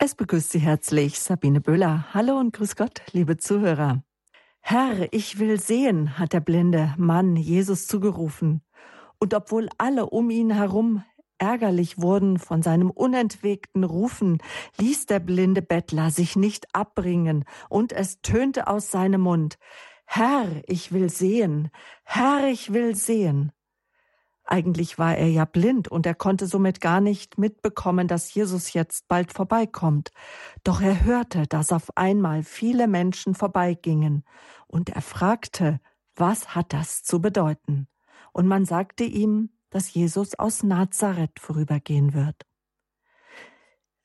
Es begrüßt Sie herzlich Sabine Böhler. Hallo und grüß Gott, liebe Zuhörer. Herr, ich will sehen, hat der blinde Mann Jesus zugerufen. Und obwohl alle um ihn herum ärgerlich wurden von seinem unentwegten Rufen, ließ der blinde Bettler sich nicht abbringen, und es tönte aus seinem Mund Herr, ich will sehen, Herr, ich will sehen. Eigentlich war er ja blind und er konnte somit gar nicht mitbekommen, dass Jesus jetzt bald vorbeikommt. Doch er hörte, dass auf einmal viele Menschen vorbeigingen und er fragte, was hat das zu bedeuten? Und man sagte ihm, dass Jesus aus Nazareth vorübergehen wird.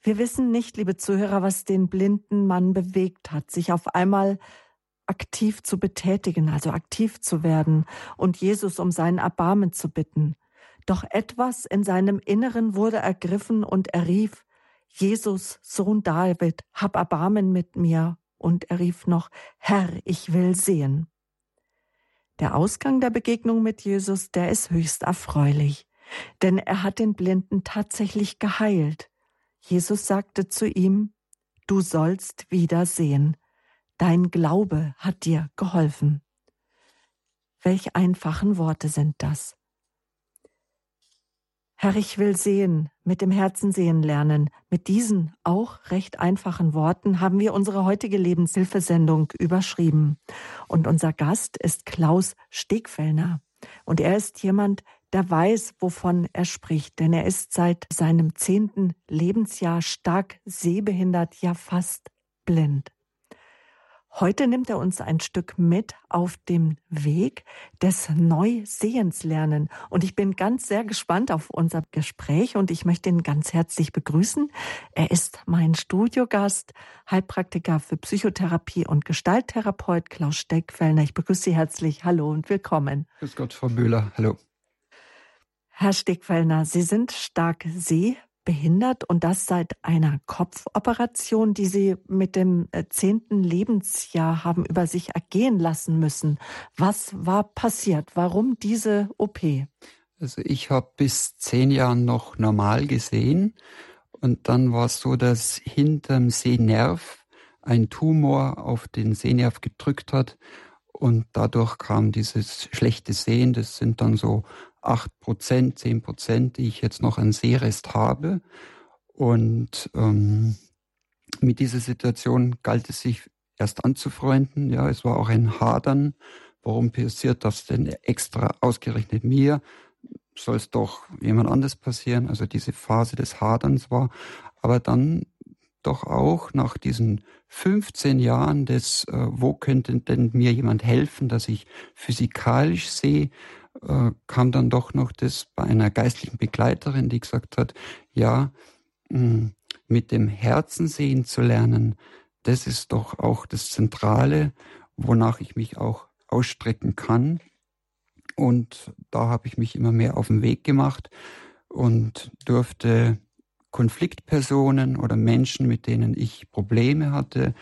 Wir wissen nicht, liebe Zuhörer, was den blinden Mann bewegt hat, sich auf einmal aktiv zu betätigen, also aktiv zu werden und Jesus um seinen Erbarmen zu bitten. Doch etwas in seinem Inneren wurde ergriffen und er rief, Jesus, Sohn David, hab Erbarmen mit mir. Und er rief noch, Herr, ich will sehen. Der Ausgang der Begegnung mit Jesus, der ist höchst erfreulich, denn er hat den Blinden tatsächlich geheilt. Jesus sagte zu ihm, Du sollst wieder sehen. Dein Glaube hat dir geholfen. Welch einfachen Worte sind das. Herr, ich will sehen, mit dem Herzen sehen lernen. Mit diesen auch recht einfachen Worten haben wir unsere heutige Lebenshilfesendung überschrieben. Und unser Gast ist Klaus Stegfellner. Und er ist jemand, der weiß, wovon er spricht, denn er ist seit seinem zehnten Lebensjahr stark sehbehindert, ja fast blind. Heute nimmt er uns ein Stück mit auf dem Weg des Neusehens lernen. Und ich bin ganz sehr gespannt auf unser Gespräch und ich möchte ihn ganz herzlich begrüßen. Er ist mein Studiogast, Heilpraktiker für Psychotherapie und Gestalttherapeut Klaus Steckfellner. Ich begrüße Sie herzlich. Hallo und willkommen. Grüß Gott, Frau Müller. Hallo. Herr Steckfellner, Sie sind stark seh behindert und das seit einer Kopfoperation, die Sie mit dem äh, zehnten Lebensjahr haben über sich ergehen lassen müssen. Was war passiert? Warum diese OP? Also ich habe bis zehn Jahren noch normal gesehen und dann war es so, dass hinterm Sehnerv ein Tumor auf den Sehnerv gedrückt hat und dadurch kam dieses schlechte Sehen. Das sind dann so acht Prozent, zehn Prozent, die ich jetzt noch an Seerest habe. Und ähm, mit dieser Situation galt es sich erst anzufreunden. Ja, es war auch ein Hadern. Warum passiert das denn extra ausgerechnet mir? Soll es doch jemand anders passieren? Also diese Phase des Haderns war. Aber dann doch auch nach diesen 15 Jahren des, äh, wo könnte denn mir jemand helfen, dass ich physikalisch sehe, äh, kam dann doch noch das bei einer geistlichen Begleiterin, die gesagt hat, ja, mh, hm, mit dem Herzen sehen zu lernen, das ist doch auch das Zentrale, wonach ich mich auch ausstrecken kann. Und da habe ich mich immer mehr auf den Weg gemacht und durfte Konfliktpersonen oder Menschen, mit denen ich Probleme hatte,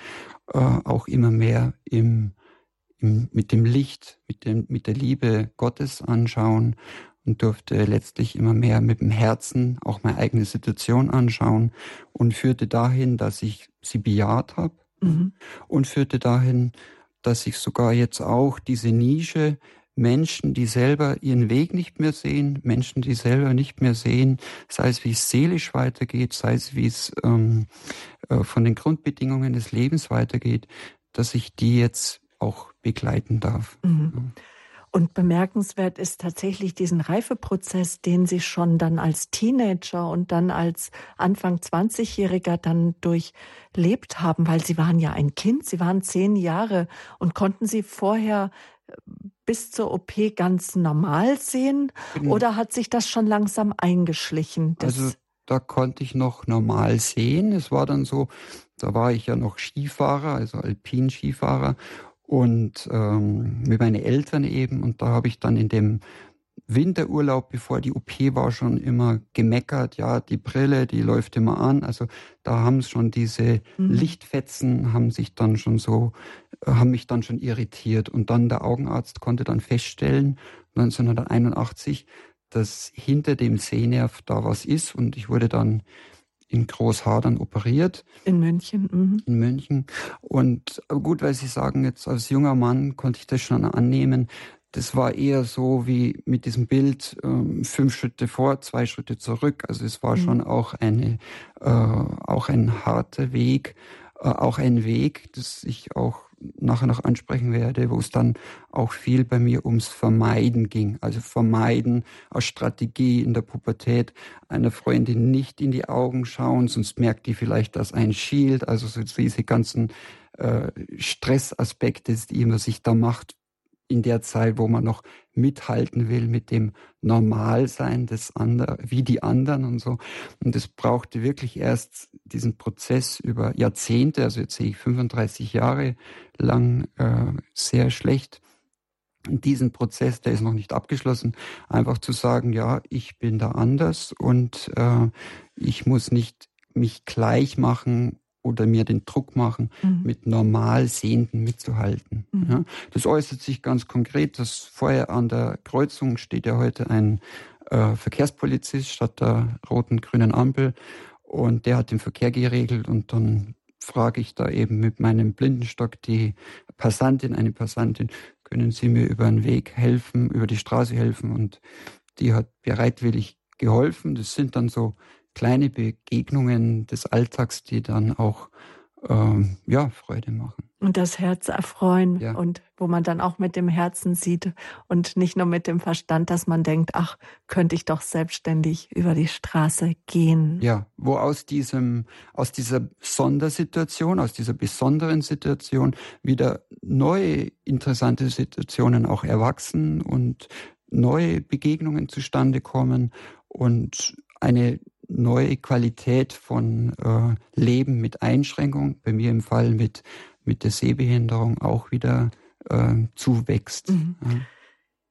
äh, auch immer mehr im mit dem Licht, mit, dem, mit der Liebe Gottes anschauen und durfte letztlich immer mehr mit dem Herzen auch meine eigene Situation anschauen und führte dahin, dass ich sie bejaht habe mhm. und führte dahin, dass ich sogar jetzt auch diese Nische Menschen, die selber ihren Weg nicht mehr sehen, Menschen, die selber nicht mehr sehen, sei es wie es seelisch weitergeht, sei es wie es ähm, äh, von den Grundbedingungen des Lebens weitergeht, dass ich die jetzt auch begleiten darf. Mhm. Und bemerkenswert ist tatsächlich diesen Reifeprozess, den Sie schon dann als Teenager und dann als Anfang 20-Jähriger dann durchlebt haben, weil Sie waren ja ein Kind, Sie waren zehn Jahre und konnten Sie vorher äh, bis zur OP ganz normal sehen genau. oder hat sich das schon langsam eingeschlichen? Also da konnte ich noch normal sehen. Es war dann so, da war ich ja noch Skifahrer, also Alpin-Skifahrer und ähm, mit meinen Eltern eben. Und da habe ich dann in dem Winterurlaub, bevor die OP war, schon immer gemeckert, ja, die Brille, die läuft immer an. Also da haben schon diese mhm. Lichtfetzen, haben sich dann schon so, äh, haben mich dann schon irritiert. Und dann der Augenarzt konnte dann feststellen, 1981, dass hinter dem Sehnerv da was ist. Und ich wurde dann in Großhadern operiert. In München. Mhm. In München. Und gut, weil Sie sagen, jetzt als junger Mann konnte ich das schon annehmen. Das war eher so wie mit diesem Bild ähm, fünf Schritte vor, zwei Schritte zurück. Also es war mhm. schon auch eine äh, auch ein harter Weg, äh, auch ein Weg, das ich auch nachher noch ansprechen werde, wo es dann auch viel bei mir ums Vermeiden ging. Also Vermeiden als Strategie in der Pubertät einer Freundin nicht in die Augen schauen, sonst merkt die vielleicht, dass ein Shield, also so diese ganzen äh, Stressaspekte, die man sich da macht, in der Zeit, wo man noch mithalten will mit dem Normalsein des anderen, wie die anderen und so. Und es brauchte wirklich erst diesen Prozess über Jahrzehnte, also jetzt sehe ich 35 Jahre lang äh, sehr schlecht. Und diesen Prozess, der ist noch nicht abgeschlossen, einfach zu sagen, ja, ich bin da anders und äh, ich muss nicht mich gleich machen oder mir den Druck machen, mhm. mit normal Sehenden mitzuhalten. Mhm. Ja, das äußert sich ganz konkret, dass vorher an der Kreuzung steht ja heute ein äh, Verkehrspolizist statt der roten, grünen Ampel und der hat den Verkehr geregelt und dann frage ich da eben mit meinem Blindenstock die Passantin, eine Passantin, können Sie mir über den Weg helfen, über die Straße helfen und die hat bereitwillig geholfen. Das sind dann so kleine Begegnungen des Alltags, die dann auch ähm, ja, Freude machen. Und das Herz erfreuen ja. und wo man dann auch mit dem Herzen sieht und nicht nur mit dem Verstand, dass man denkt, ach, könnte ich doch selbstständig über die Straße gehen. Ja, wo aus diesem, aus dieser Sondersituation, aus dieser besonderen Situation wieder neue interessante Situationen auch erwachsen und neue Begegnungen zustande kommen und eine neue Qualität von äh, Leben mit Einschränkung, bei mir im Fall mit, mit der Sehbehinderung auch wieder äh, zuwächst. Mhm. Ja.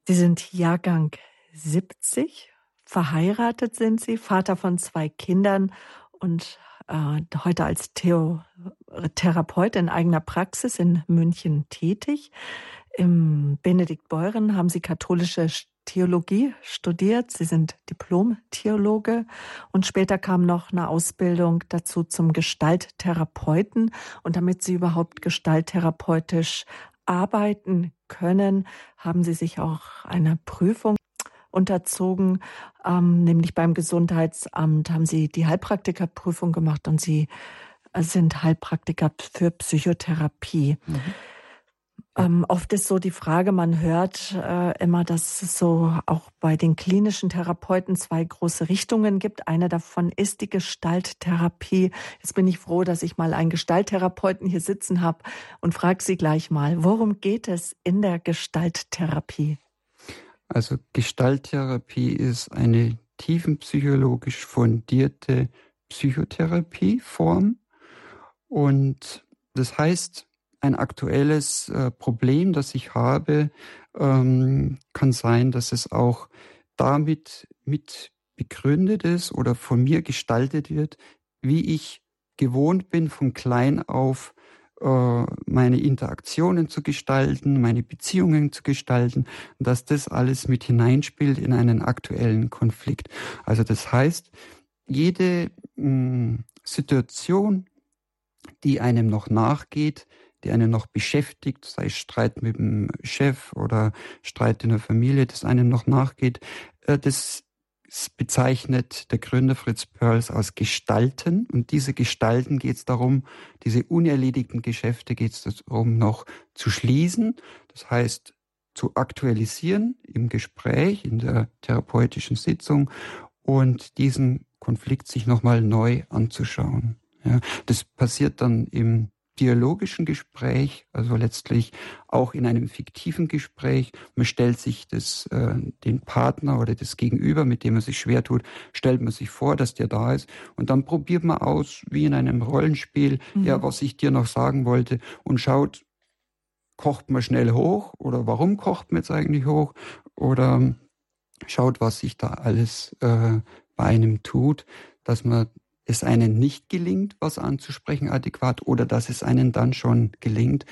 Sie sind Jahrgang 70, verheiratet sind Sie, Vater von zwei Kindern und äh, heute als Theo Therapeut in eigener Praxis in München tätig. Im Benedikt Beuren haben Sie katholische Theologie studiert. Sie sind Diplom-Theologe und später kam noch eine Ausbildung dazu zum Gestalttherapeuten. Und damit Sie überhaupt gestalttherapeutisch arbeiten können, haben Sie sich auch einer Prüfung unterzogen, ähm, nämlich beim Gesundheitsamt haben Sie die Heilpraktikerprüfung gemacht und Sie sind Heilpraktiker für Psychotherapie. Mhm. Ähm, oft ist so die Frage, man hört äh, immer, dass es so auch bei den klinischen Therapeuten zwei große Richtungen gibt. Eine davon ist die Gestalttherapie. Jetzt bin ich froh, dass ich mal einen Gestalttherapeuten hier sitzen habe und frage Sie gleich mal, worum geht es in der Gestalttherapie? Also Gestalttherapie ist eine tiefenpsychologisch fundierte Psychotherapieform und das heißt, ein aktuelles äh, Problem, das ich habe, ähm, kann sein, dass es auch damit mit begründet ist oder von mir gestaltet wird, wie ich gewohnt bin, von klein auf äh, meine Interaktionen zu gestalten, meine Beziehungen zu gestalten, dass das alles mit hineinspielt in einen aktuellen Konflikt. Also das heißt, jede mh, hm, Situation, die einem noch nachgeht, die einen noch beschäftigt, sei es Streit mit dem Chef oder Streit in der Familie, das einem noch nachgeht, äh, das bezeichnet der Gründer Fritz Perls als Gestalten. Und diese Gestalten geht es darum, diese unerledigten Geschäfte geht es darum, noch zu schließen. Das heißt, zu aktualisieren im Gespräch, in der therapeutischen Sitzung und diesen Konflikt sich nochmal neu anzuschauen. Ja, das passiert dann im dialogischen Gespräch, also letztlich auch in einem fiktiven Gespräch. Man stellt sich das, äh, den Partner oder das Gegenüber, mit dem man sich schwer tut, stellt man sich vor, dass der da ist. Und dann probiert man aus, wie in einem Rollenspiel, mhm. ja, was ich dir noch sagen wollte und schaut, kocht man schnell hoch oder warum kocht man jetzt eigentlich hoch oder schaut, was sich da alles äh, bei einem tut, dass man es einen nicht gelingt, was anzusprechen adäquat oder dass es einen dann schon gelingt,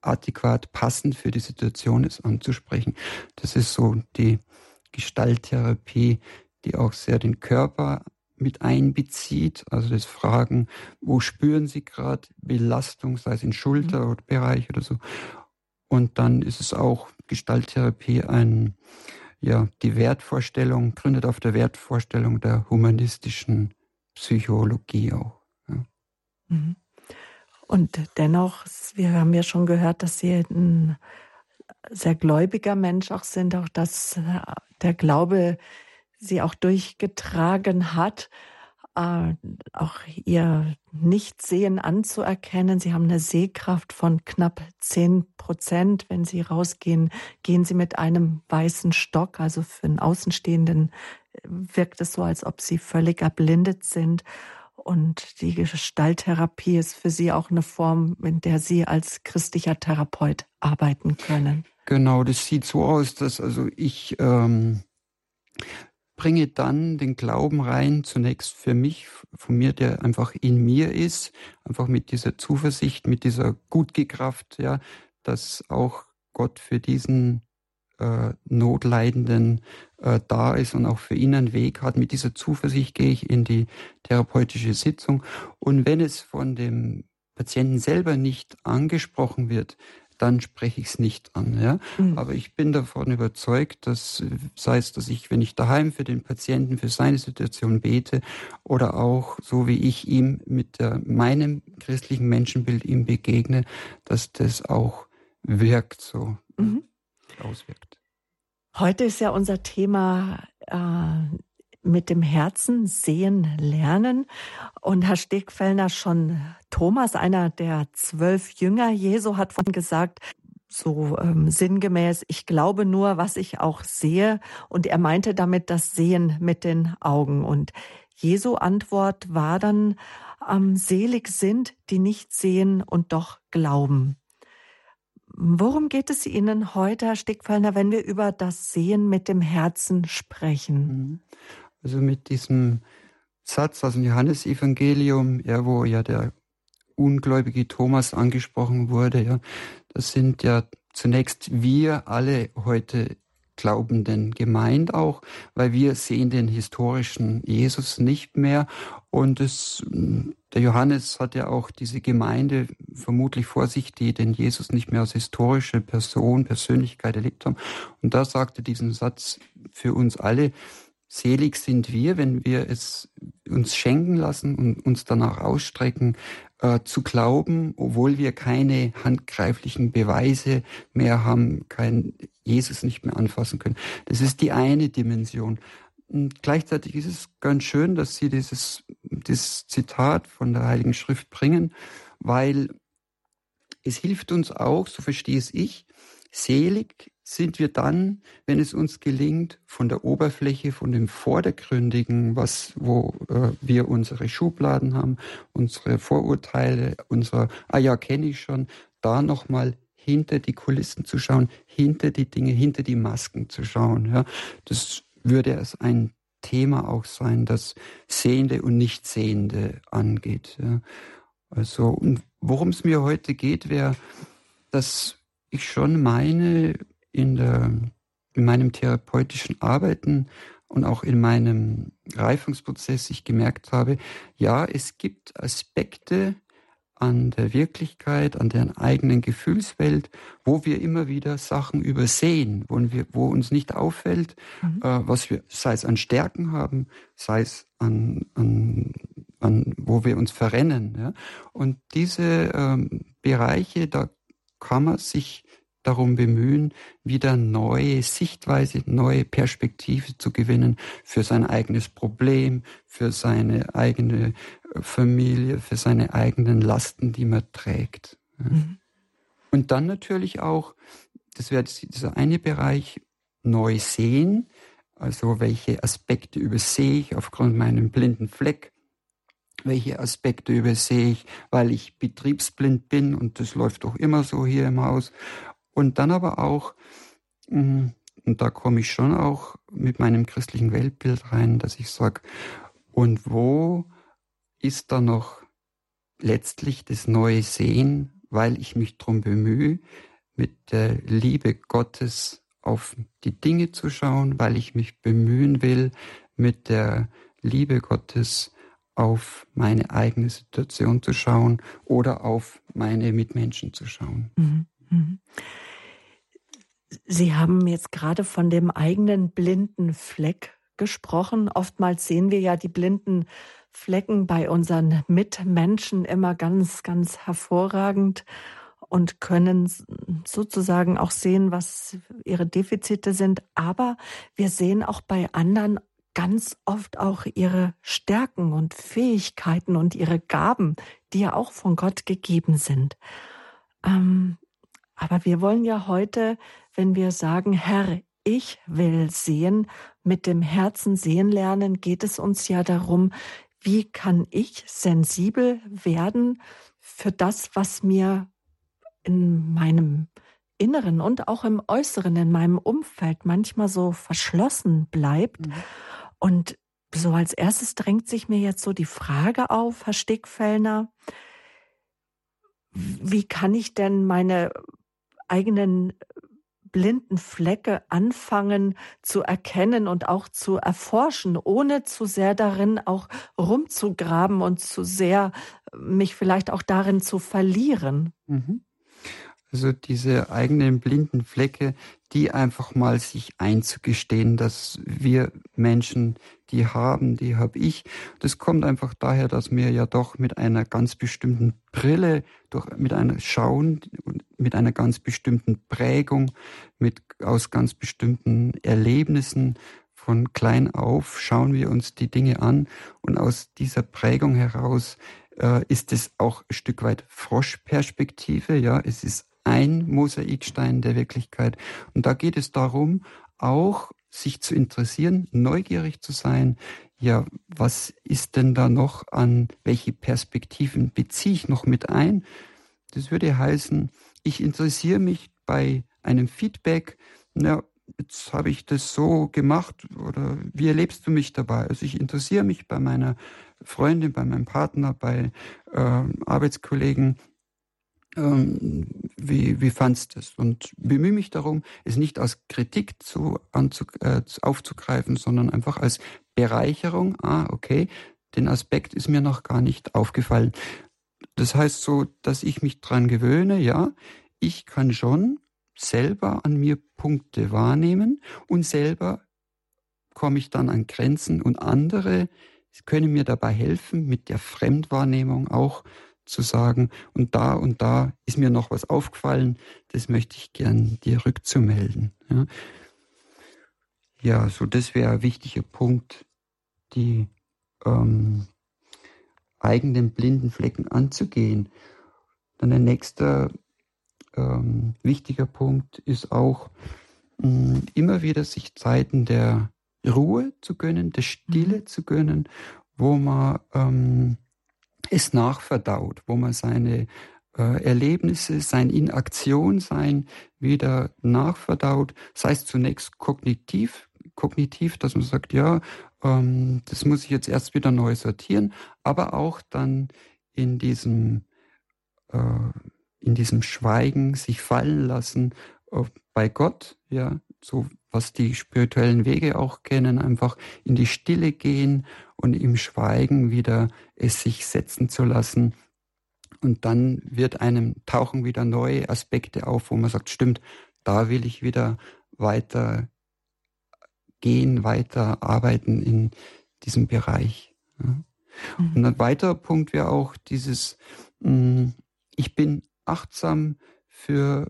adäquat passend für die Situation ist anzusprechen. Das ist so die Gestalttherapie, die auch sehr den Körper mit einbezieht, also das Fragen, wo spüren Sie gerade Belastung, sei es in Schulterbereich mhm. oder so. Und dann ist es auch Gestalttherapie ein, ja, die Wertvorstellung, gründet auf der Wertvorstellung der humanistischen Psychologie auch. Ja. Mhm. Und dennoch, wir haben ja schon gehört, dass Sie ein sehr gläubiger Mensch auch sind, auch dass äh, der Glaube Sie auch durchgetragen hat, äh, auch Ihr Nichtsehen anzuerkennen. Sie haben eine Sehkraft von knapp zehn Prozent. Wenn Sie rausgehen, gehen Sie mit einem weißen Stock. Also für einen Außenstehenden äh, wirkt es so, als ob Sie völlig erblindet sind. Und die Gestalttherapie ist für Sie auch eine Form, in der Sie als christlicher Therapeut arbeiten können. Genau, das sieht so aus, dass also ich ähm, bringe dann den Glauben rein, zunächst für mich, von mir, der einfach in mir ist, einfach mit dieser Zuversicht, mit dieser Gutgekraft, ja, dass auch Gott für diesen äh, Notleidenden äh, da ist und auch für ihn einen Weg hat. Mit dieser Zuversicht gehe ich in die therapeutische Sitzung. Und wenn es von dem Patienten selber nicht angesprochen wird, dann spreche ich es nicht an. Ja? Mhm. Aber ich bin davon überzeugt, dass, sei es, dass ich, wenn ich daheim für den Patienten, für seine Situation bete oder auch so wie ich ihm mit der, meinem christlichen Menschenbild ihm begegne, dass das auch wirkt, so mhm. auswirkt. Heute ist ja unser Thema äh, mit dem Herzen sehen lernen. Und Herr Stegfellner, schon Thomas, einer der zwölf Jünger Jesu, hat von gesagt, so ähm, sinngemäß, ich glaube nur, was ich auch sehe. Und er meinte damit das Sehen mit den Augen. Und Jesu Antwort war dann, ähm, selig sind, die nicht sehen und doch glauben. Worum geht es Ihnen heute, Herr Stickfallner, wenn wir über das Sehen mit dem Herzen sprechen? Also mit diesem Satz aus dem Johannesevangelium, ja, wo ja der ungläubige Thomas angesprochen wurde, ja, das sind ja zunächst wir alle heute Glaubenden gemeint auch, weil wir sehen den historischen Jesus nicht mehr und es der Johannes hat ja auch diese Gemeinde vermutlich vor sich, die den Jesus nicht mehr als historische Person, Persönlichkeit erlebt haben. Und da sagte diesen Satz für uns alle, selig sind wir, wenn wir es uns schenken lassen und uns danach ausstrecken, äh, zu glauben, obwohl wir keine handgreiflichen Beweise mehr haben, kein Jesus nicht mehr anfassen können. Das ist die eine Dimension. Und gleichzeitig ist es ganz schön, dass Sie dieses, dieses Zitat von der Heiligen Schrift bringen, weil es hilft uns auch, so verstehe es ich, selig sind wir dann, wenn es uns gelingt, von der Oberfläche, von dem Vordergründigen, was, wo äh, wir unsere Schubladen haben, unsere Vorurteile, unser, ah ja, kenne ich schon, da nochmal hinter die Kulissen zu schauen, hinter die Dinge, hinter die Masken zu schauen. Ja. Das würde es ein Thema auch sein, das Sehende und Nichtsehende angeht. Ja. Also, und worum es mir heute geht, wäre, dass ich schon meine, in, der, in meinem therapeutischen Arbeiten und auch in meinem Reifungsprozess ich gemerkt habe, ja, es gibt Aspekte, an der Wirklichkeit, an der eigenen Gefühlswelt, wo wir immer wieder Sachen übersehen, wo, wir, wo uns nicht auffällt, mhm. äh, was wir, sei es an Stärken haben, sei es an, an, an wo wir uns verrennen. Ja? Und diese ähm, Bereiche, da kann man sich darum bemühen, wieder neue Sichtweise, neue Perspektive zu gewinnen für sein eigenes Problem, für seine eigene äh, Familie, für seine eigenen Lasten, die man trägt. Mhm. Und dann natürlich auch, das wäre dieser eine Bereich, neu sehen, also welche Aspekte übersehe ich aufgrund meinem blinden Fleck, welche Aspekte übersehe ich, weil ich betriebsblind bin und das läuft doch immer so hier im Haus und dann aber auch, mm, und da komme ich schon auch mit meinem christlichen Weltbild rein, dass ich sage, und wo ist da noch letztlich das neue Sehen, weil ich mich darum bemühe, mit der Liebe Gottes auf die Dinge zu schauen, weil ich mich bemühen will, mit der Liebe Gottes auf meine eigene Situation zu schauen oder auf meine Mitmenschen zu schauen. Mhm. Mhm. Sie haben jetzt gerade von dem eigenen blinden Fleck gesprochen. Oftmals sehen wir ja die blinden Flecken bei unseren Mitmenschen immer ganz, ganz hervorragend und können sozusagen auch sehen, was ihre Defizite sind. Aber wir sehen auch bei anderen ganz oft auch ihre Stärken und Fähigkeiten und ihre Gaben, die ja auch von Gott gegeben sind. Ähm, aber wir wollen ja heute, wenn wir sagen, Herr, ich will sehen, mit dem Herzen sehen lernen, geht es uns ja darum, wie kann ich sensibel werden für das, was mir in meinem Inneren und auch im Äußeren, in meinem Umfeld manchmal so verschlossen bleibt. Mhm. Und so als erstes drängt sich mir jetzt so die Frage auf, Herr Stickfellner, wie kann ich denn meine eigenen blinden Flecke anfangen zu erkennen und auch zu erforschen, ohne zu sehr darin auch rumzugraben und zu sehr mich vielleicht auch darin zu verlieren. Mhm. Also diese eigenen blinden Flecke, die einfach mal sich einzugestehen, dass wir Menschen die haben, die habe ich. Das kommt einfach daher, dass wir ja doch mit einer ganz bestimmten Brille, durch, mit einer Schauen, mit einer ganz bestimmten Prägung, mit aus ganz bestimmten Erlebnissen von klein auf schauen wir uns die Dinge an und aus dieser Prägung heraus äh, ist es auch ein Stück weit Froschperspektive. Ja, es ist ein Mosaikstein der Wirklichkeit. Und da geht es darum, auch sich zu interessieren, neugierig zu sein. Ja, was ist denn da noch an, welche Perspektiven beziehe ich noch mit ein? Das würde heißen, ich interessiere mich bei einem Feedback, na, jetzt habe ich das so gemacht oder wie erlebst du mich dabei? Also ich interessiere mich bei meiner Freundin, bei meinem Partner, bei äh, Arbeitskollegen, ähm, wie, wie fandst du es? Und bemühe mich darum, es nicht als Kritik zu, anzu, äh, aufzugreifen, sondern einfach als Bereicherung. Ah, okay, den Aspekt ist mir noch gar nicht aufgefallen. Das heißt so, dass ich mich dran gewöhne, ja, ich kann schon selber an mir Punkte wahrnehmen und selber komme ich dann an Grenzen und andere können mir dabei helfen, mit der Fremdwahrnehmung auch zu sagen, und da und da ist mir noch was aufgefallen, das möchte ich gern dir rückzumelden. Ja, ja so das wäre ein wichtiger Punkt, die ähm, eigenen blinden Flecken anzugehen. Dann der nächste ähm, wichtiger Punkt ist auch, mh, mm, immer wieder sich Zeiten der Ruhe zu gönnen, der Stille mhm. zu gönnen, wo man ähm, es nachverdaut, wo man seine äh, Erlebnisse, sein Inaktion sein wieder nachverdaut. Das heißt zunächst kognitiv, kognitiv, dass man sagt, ja, ähm, das muss ich jetzt erst wieder neu sortieren, aber auch dann in diesem, äh, in diesem Schweigen sich fallen lassen äh, bei Gott, ja, so was die spirituellen Wege auch kennen, einfach in die Stille gehen und im Schweigen wieder es sich setzen zu lassen. Und dann wird einem tauchen wieder neue Aspekte auf, wo man sagt, stimmt, da will ich wieder weiter gehen, weiter arbeiten in diesem Bereich. Mhm. Und ein weiterer Punkt wäre auch dieses, mm, ich bin achtsam für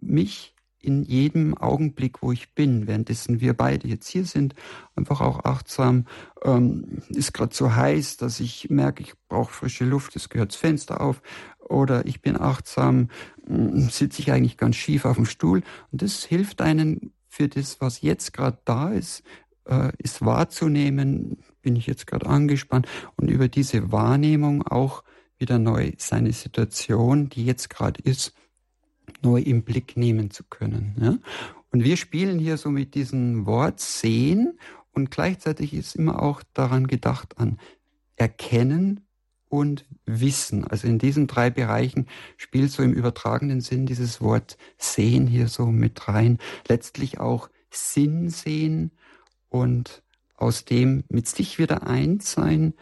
mich, in jedem Augenblick, wo ich bin, währenddessen wir beide jetzt hier sind, einfach auch achtsam. Ähm, ist gerade so heiß, dass ich merke, ich brauche frische Luft, es gehört das Fenster auf. Oder ich bin achtsam, äh, sitze ich eigentlich ganz schief auf dem Stuhl. Und das hilft einen für das, was jetzt gerade da ist, äh, ist wahrzunehmen, bin ich jetzt gerade angespannt und über diese Wahrnehmung auch wieder neu seine Situation, die jetzt gerade ist, neu im Blick nehmen zu können. Ja? Und wir spielen hier so mit diesem Wort sehen und gleichzeitig ist immer auch daran gedacht an erkennen und Wissen. Also in diesen drei Bereichen spielt so im übertragenen Sinn dieses Wort sehen hier so mit rein. Letztlich auch Sinn sehen und aus dem mit sich wieder eins sein,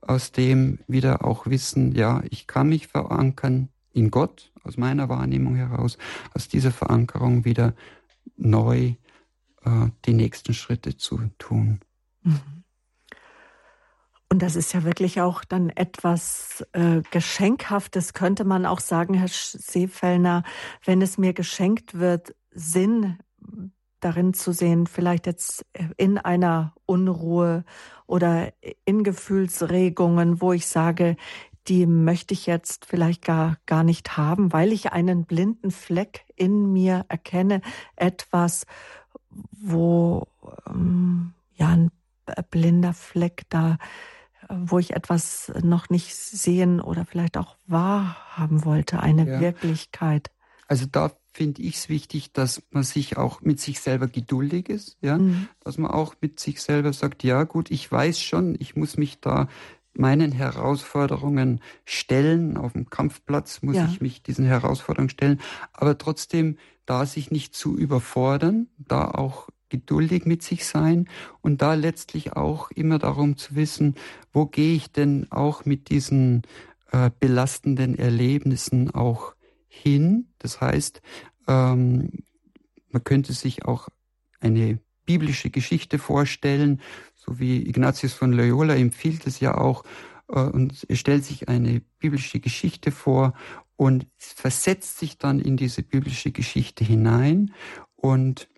aus dem wieder auch wissen, ja, ich kann mich verankern in Gott, aus meiner Wahrnehmung heraus, aus dieser Verankerung wieder neu äh, die nächsten Schritte zu tun. Mhm. Und das ist ja wirklich auch dann etwas äh, Geschenkhaftes, könnte man auch sagen, Herr Seefellner, wenn es mir geschenkt wird, Sinn darin zu sehen, vielleicht jetzt in einer Unruhe oder in Gefühlsregungen, wo ich sage, die möchte ich jetzt vielleicht gar, gar nicht haben, weil ich einen blinden Fleck in mir erkenne, etwas, wo ähm, ja ein blinder Fleck da wo ich etwas noch nicht sehen oder vielleicht auch wahrhaben wollte, eine ja. Wirklichkeit. Also da finde ich es wichtig, dass man sich auch mit sich selber geduldig ist, ja, mhm. dass man auch mit sich selber sagt, ja gut, ich weiß schon, ich muss mich da meinen Herausforderungen stellen. Auf dem Kampfplatz muss ja. ich mich diesen Herausforderungen stellen, aber trotzdem da sich nicht zu überfordern, da auch geduldig mit sich sein und da letztlich auch immer darum zu wissen, wo gehe ich denn auch mit diesen äh, belastenden Erlebnissen auch hin. Das heißt, ähm, man könnte sich auch eine biblische Geschichte vorstellen, so wie Ignatius von Loyola empfiehlt es ja auch, äh, und stellt sich eine biblische Geschichte vor und versetzt sich dann in diese biblische Geschichte hinein und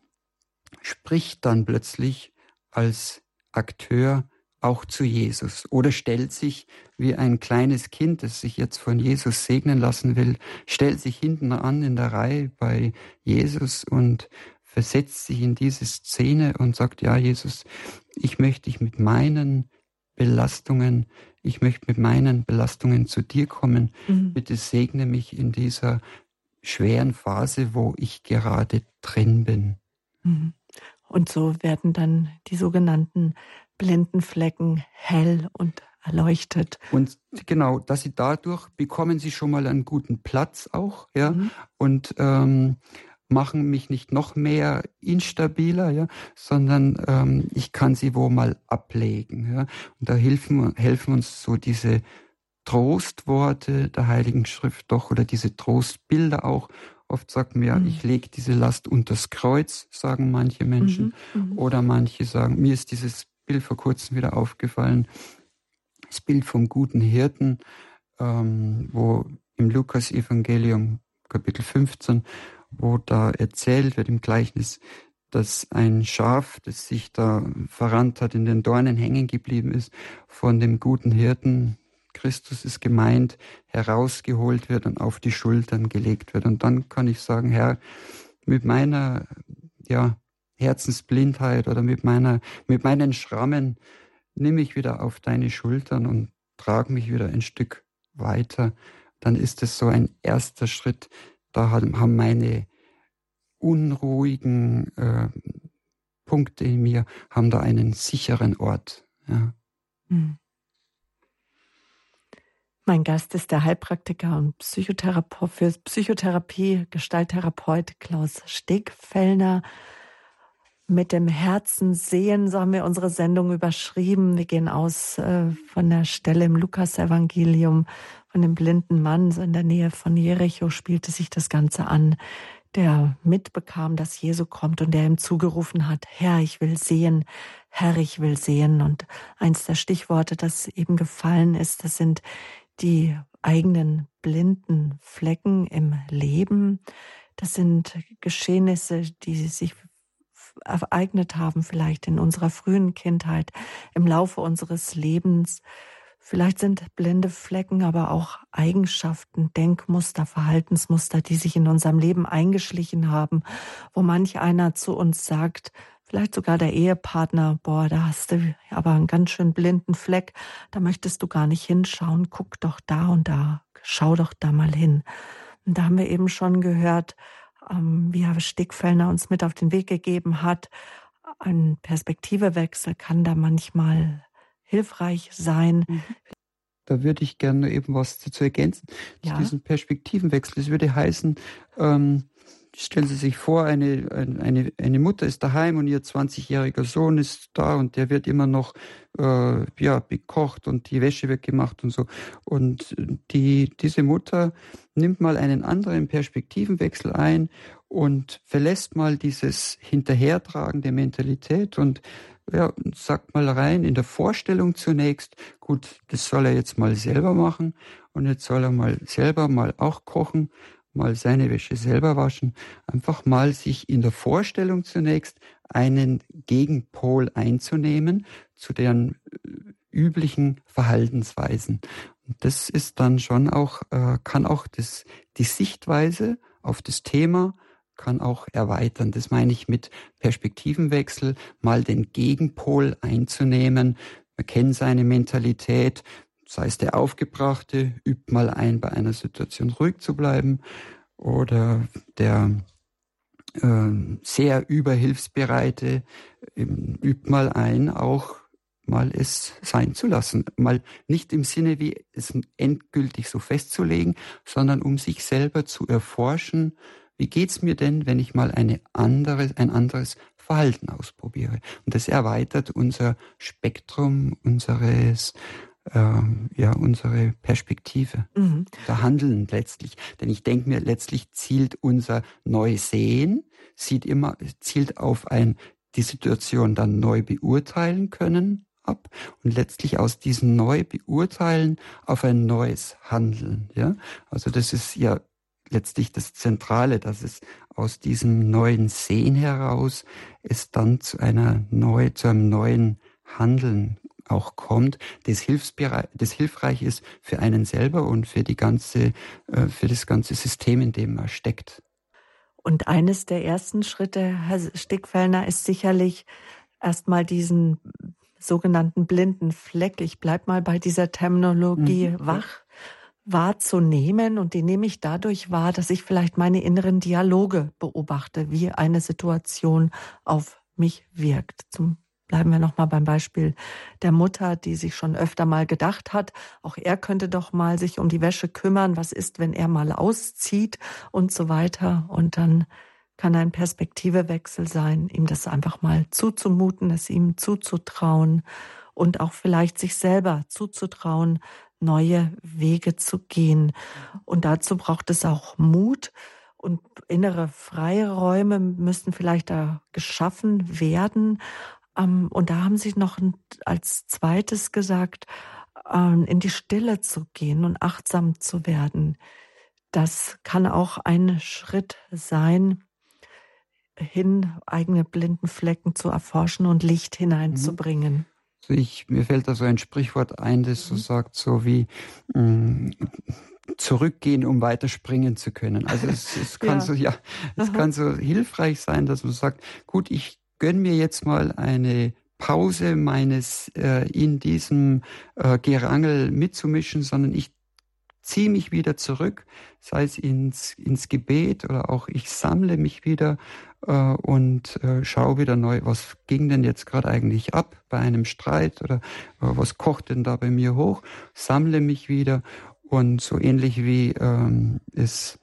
spricht dann plötzlich als Akteur auch zu Jesus oder stellt sich wie ein kleines Kind, das sich jetzt von Jesus segnen lassen will, stellt sich hinten an in der Reihe bei Jesus und versetzt sich in diese Szene und sagt, ja Jesus, ich möchte dich mit meinen Belastungen, ich möchte mit meinen Belastungen zu dir kommen. Mhm. Bitte segne mich in dieser schweren Phase, wo ich gerade drin bin. Mhm. Und so werden dann die sogenannten blinden Flecken hell und erleuchtet. Und genau, dass sie dadurch bekommen sie schon mal einen guten Platz auch, ja, mhm. und ähm, machen mich nicht noch mehr instabiler, ja, sondern ähm, ich kann sie wo mal ablegen, ja. Und da helfen, helfen uns so diese Trostworte der Heiligen Schrift doch oder diese Trostbilder auch, Oft sagt man ja, mhm. ich lege diese Last unters Kreuz, sagen manche Menschen. Mhm. Mhm. Oder manche sagen, mir ist dieses Bild vor kurzem wieder aufgefallen, das Bild vom guten Hirten, ähm, wo im Lukas-Evangelium, Kapitel 15, wo da erzählt wird im Gleichnis, dass ein Schaf, das sich da verrannt hat, in den Dornen hängen geblieben ist, von dem guten Hirten Christus ist gemeint, herausgeholt wird und auf die Schultern gelegt wird. Und dann kann ich sagen, Herr, mit meiner ja, Herzensblindheit oder mit, meiner, mit meinen Schrammen nimm mich wieder auf deine Schultern und trag mich wieder ein Stück weiter. Dann ist es so ein erster Schritt. Da haben meine unruhigen äh, Punkte in mir, haben da einen sicheren Ort. Ja. Mhm. Mein Gast ist der Heilpraktiker und Psychotherapeut für Psychotherapie, Gestalttherapeut Klaus Stegfellner. Mit dem Herzen sehen, so haben wir unsere Sendung überschrieben. Wir gehen aus äh, von der Stelle im Lukasevangelium von dem blinden Mann, so in der Nähe von Jericho spielte sich das Ganze an, der mitbekam, dass Jesu kommt und der ihm zugerufen hat, Herr, ich will sehen, Herr, ich will sehen. Und eins der Stichworte, das eben gefallen ist, das sind die eigenen blinden Flecken im Leben. Das sind Geschehnisse, die sich ereignet haben, vielleicht in unserer frühen Kindheit, im Laufe unseres Lebens. Vielleicht sind blinde Flecken aber auch Eigenschaften, Denkmuster, Verhaltensmuster, die sich in unserem Leben eingeschlichen haben, wo manch einer zu uns sagt, vielleicht sogar der Ehepartner, boah, da hast du aber einen ganz schön blinden Fleck, da möchtest du gar nicht hinschauen, guck doch da und da, schau doch da mal hin. Und da haben wir eben schon gehört, ähm, wie Herr Stickfellner uns mit auf den Weg gegeben hat, ein Perspektivewechsel kann da manchmal hilfreich sein. Mhm. Da würde ich gerne eben was dazu ergänzen, ja. zu diesem Perspektivenwechsel. Es würde heißen, ähm, stellen Sie sich vor, eine, eine, eine Mutter ist daheim und ihr 20-jähriger Sohn ist da und der wird immer noch äh, ja, bekocht und die Wäsche wird gemacht und so. Und die, diese Mutter nimmt mal einen anderen Perspektivenwechsel ein und verlässt mal dieses Hinterhertragen der Mentalität und ja, sagt mal rein in der Vorstellung zunächst, gut, das soll er jetzt mal selber machen und jetzt soll er mal selber mal auch kochen mal seine Wäsche selber waschen, einfach mal sich in der Vorstellung zunächst einen Gegenpol einzunehmen zu deren äh, üblichen Verhaltensweisen. Und das ist dann schon auch, äh, kann auch das, die Sichtweise auf das Thema kann auch erweitern. Das meine ich mit Perspektivenwechsel, mal den Gegenpol einzunehmen. Man kennt seine Mentalität, sei es der Aufgebrachte, übt mal ein, bei einer Situation ruhig zu bleiben, oder der äh, sehr überhilfsbereite übt mal ein, auch mal es sein zu lassen. Mal nicht im Sinne, wie es endgültig so festzulegen, sondern um sich selber zu erforschen, wie geht's mir denn, wenn ich mal eine andere, ein anderes Verhalten ausprobiere? Und das erweitert unser Spektrum unseres ähm, ja unsere Perspektive, mhm. unser Handeln letztlich. Denn ich denke mir, letztlich zielt unser Neusehen, sieht immer, zielt auf ein die Situation dann neu beurteilen können ab und letztlich aus diesem neu beurteilen auf ein neues Handeln. Ja, also das ist ja letztlich das Zentrale, dass es aus diesem neuen Sehen heraus es dann zu einer neu, zu einem neuen Handeln auch kommt, das, das hilfreich ist für einen selber und für die ganze, äh, für das ganze System, in dem man steckt. Und eines der ersten Schritte, Herr Stickfellner, ist sicherlich erstmal diesen sogenannten blinden Fleck. Ich bleib mal bei dieser Terminologie mhm. wach wahrzunehmen und die nehme ich dadurch wahr, dass ich vielleicht meine inneren Dialoge beobachte, wie eine Situation auf mich wirkt. Zum Bleiben wir nochmal beim Beispiel der Mutter, die sich schon öfter mal gedacht hat, auch er könnte doch mal sich um die Wäsche kümmern. Was ist, wenn er mal auszieht und so weiter? Und dann kann ein Perspektivewechsel sein, ihm das einfach mal zuzumuten, es ihm zuzutrauen und auch vielleicht sich selber zuzutrauen, neue Wege zu gehen. Und dazu braucht es auch Mut und innere Freiräume müssten vielleicht da geschaffen werden, und da haben sie noch als zweites gesagt, ähm, in die Stille zu gehen und achtsam zu werden. Das kann auch ein Schritt sein, hin eigene blinden Flecken zu erforschen und Licht hineinzubringen. Also ich, mir fällt da so ein Sprichwort ein, das so mhm. sagt, so wie mh, mm, zurückgehen, um weiterspringen zu können. Also es, es kann ja. so, ja, es kann so hilfreich sein, dass man sagt, gut, ich gönn mir jetzt mal eine Pause meines äh, in diesem äh, Gerangel mitzumischen, sondern ich ziehe mich wieder zurück, sei es ins, ins Gebet oder auch ich sammle mich wieder äh, und äh, schaue wieder neu, was ging denn jetzt gerade eigentlich ab bei einem Streit oder äh, was kocht denn da bei mir hoch, sammle mich wieder und so ähnlich wie ähm, es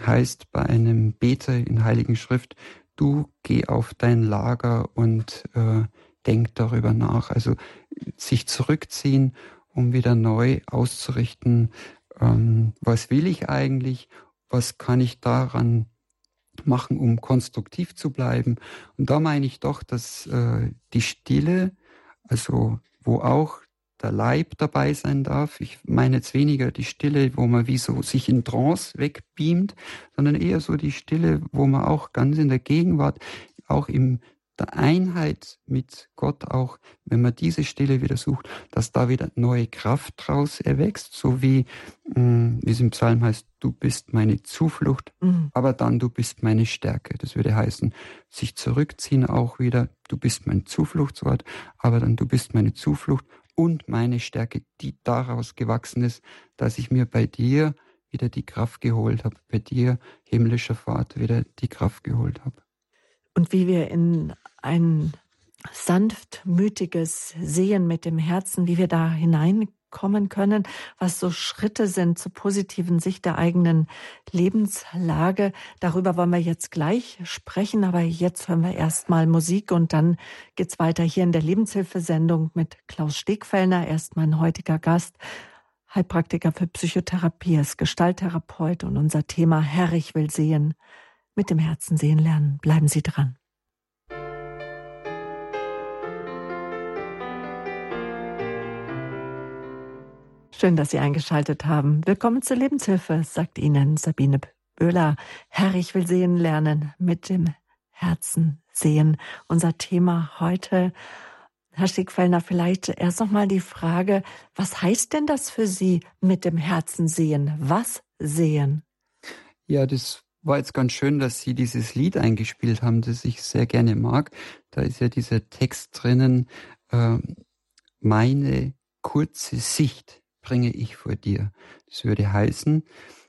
heißt bei einem Beter in Heiligen Schrift, du geh auf dein Lager und äh, denk darüber nach. Also sich zurückziehen, um wieder neu auszurichten, ähm, was will ich eigentlich, was kann ich daran machen, um konstruktiv zu bleiben. Und da meine ich doch, dass äh, die Stille, also wo auch der Leib dabei sein darf. Ich meine jetzt weniger die Stille, wo man wie so sich in Trance wegbeamt, sondern eher so die Stille, wo man auch ganz in der Gegenwart, auch im der Einheit mit Gott auch, wenn man diese Stille wieder sucht, dass da wieder neue Kraft draus erwächst, so wie, mm, wie es im Psalm heißt, du bist meine Zuflucht, mhm. aber dann du bist meine Stärke. Das würde heißen, sich zurückziehen auch wieder, du bist mein Zufluchtsort, aber dann du bist meine Zuflucht und meine Stärke, die daraus gewachsen ist, dass ich mir bei dir wieder die Kraft geholt habe, bei dir, himmlischer Vater, wieder die Kraft geholt habe. Und wie wir in ein sanftmütiges Sehen mit dem Herzen, wie wir da hinein kommen können, was so Schritte sind zur positiven Sicht der eigenen Lebenslage. Darüber wollen wir jetzt gleich sprechen, aber jetzt hören wir erstmal Musik und dann geht's weiter hier in der Lebenshilfesendung mit Klaus Stegfellner, erst mein heutiger Gast. Heilpraktiker für Psychotherapie, ist Gestalttherapeut und unser Thema Herr, ich will sehen. Mit dem Herzen sehen lernen. Bleiben Sie dran. Schön, dass Sie eingeschaltet haben. Willkommen zur Lebenshilfe, sagt Ihnen Sabine Böhler. Herr, ich will sehen lernen, mit dem Herzen sehen. Unser Thema heute. Herr Schickfellner, vielleicht erst noch mal die Frage, was heißt denn das für Sie mit dem Herzen sehen? Was sehen? Ja, das war jetzt ganz schön, dass Sie dieses Lied eingespielt haben, das ich sehr gerne mag. Da ist ja dieser Text drinnen, äh, meine kurze Sicht bringe ich vor dir. Das würde heißen,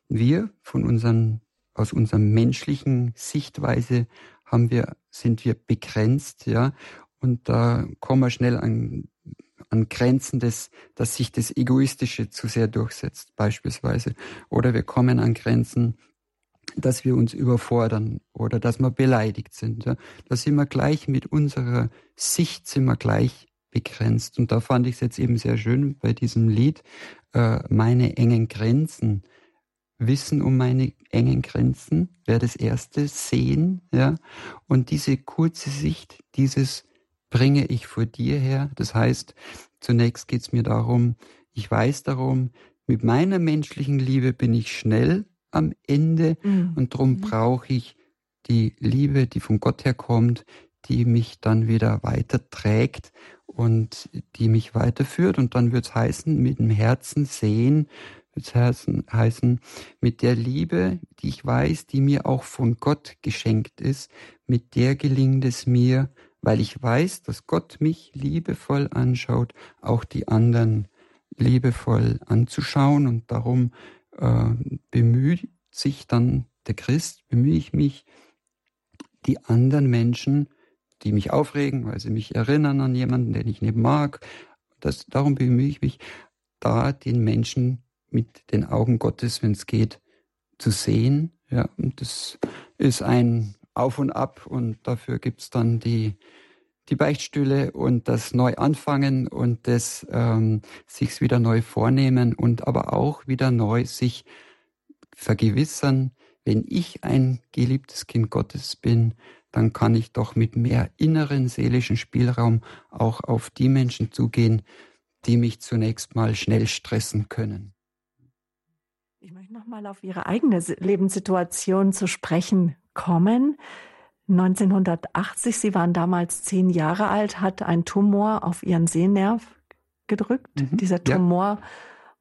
wir von unseren, aus unserer menschlichen Sichtweise haben wir, sind wir begrenzt, ja, und da kommen wir schnell an, an Grenzen des, dass sich das Egoistische zu sehr durchsetzt, beispielsweise. Oder wir kommen an Grenzen, dass wir uns überfordern oder dass wir beleidigt sind. Ja. Da sind wir gleich mit unserer Sicht sind wir gleich begrenzt. Und da fand ich es jetzt eben sehr schön bei diesem Lied, äh, meine engen Grenzen. Wissen um meine engen Grenzen wäre das erste, sehen, ja. Und diese kurze Sicht, dieses bringe ich vor dir her. Das heißt, zunächst geht es mir darum, ich weiß darum, mit meiner menschlichen Liebe bin ich schnell am Ende mhm. und darum mhm. brauche ich die Liebe, die von Gott herkommt, die mich dann wieder weiterträgt und die mich weiterführt. Und dann wird es heißen, mit dem Herzen sehen, wird es heißen, mit der Liebe, die ich weiß, die mir auch von Gott geschenkt ist, mit der gelingt es mir, weil ich weiß, dass Gott mich liebevoll anschaut, auch die anderen liebevoll anzuschauen. Und darum äh, bemüht sich dann der Christ, bemühe ich mich, die anderen Menschen die mich aufregen, weil sie mich erinnern an jemanden, den ich nicht mag. Das, darum bemühe ich mich, da den Menschen mit den Augen Gottes, wenn es geht, zu sehen. Ja, und das ist ein Auf und Ab und dafür gibt's dann die, die Beichtstühle und das Neuanfangen und das ähm, sich's wieder neu vornehmen und aber auch wieder neu sich vergewissern, wenn ich ein geliebtes Kind Gottes bin, dann kann ich doch mit mehr inneren seelischen Spielraum auch auf die Menschen zugehen, die mich zunächst mal schnell stressen können. Ich möchte noch mal auf Ihre eigene Lebenssituation zu sprechen kommen. 1980, Sie waren damals zehn Jahre alt, hat ein Tumor auf Ihren Sehnerv gedrückt. Mhm, Dieser Tumor ja.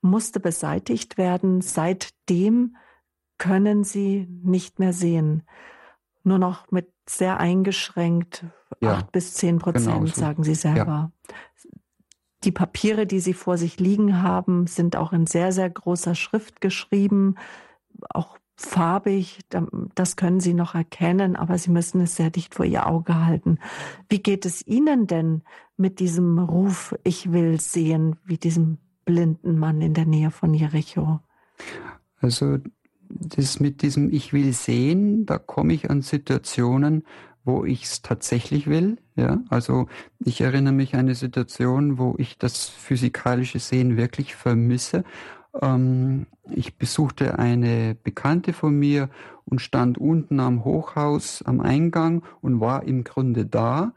musste beseitigt werden. Seitdem können Sie nicht mehr sehen. Nur noch mit sehr eingeschränkt, ja, acht bis zehn Prozent, genau so. sagen Sie selber. Ja. Die Papiere, die Sie vor sich liegen haben, sind auch in sehr, sehr großer Schrift geschrieben, auch farbig, das können Sie noch erkennen, aber Sie müssen es sehr dicht vor Ihr Auge halten. Wie geht es Ihnen denn mit diesem Ruf, ich will sehen, wie diesem blinden Mann in der Nähe von Jericho? Also das mit diesem Ich will sehen, da komme ich an Situationen, wo ich es tatsächlich will. Ja, also ich erinnere mich an eine Situation, wo ich das physikalische Sehen wirklich vermisse. Ähm, ich besuchte eine Bekannte von mir und stand unten am Hochhaus am Eingang und war im Grunde da.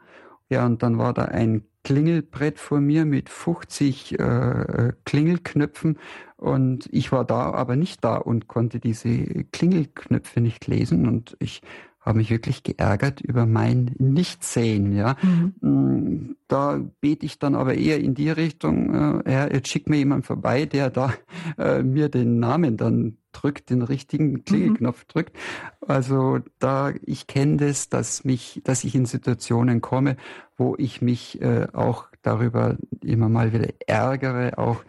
Ja, und dann war da ein Klingelbrett vor mir mit 50 äh, Klingelknöpfen und ich war da, aber nicht da und konnte diese Klingelknöpfe nicht lesen und ich habe mich wirklich geärgert über mein Nichtsehen. Ja, mhm. Mm, da bete ich dann aber eher in die Richtung, äh, Herr, jetzt schick mir jemand vorbei, der da äh, mir den Namen dann drückt, den richtigen mhm. Klingelknopf mhm. drückt. Also da ich kenne das, dass mich, dass ich in Situationen komme, wo ich mich äh, auch darüber immer mal wieder ärgere, auch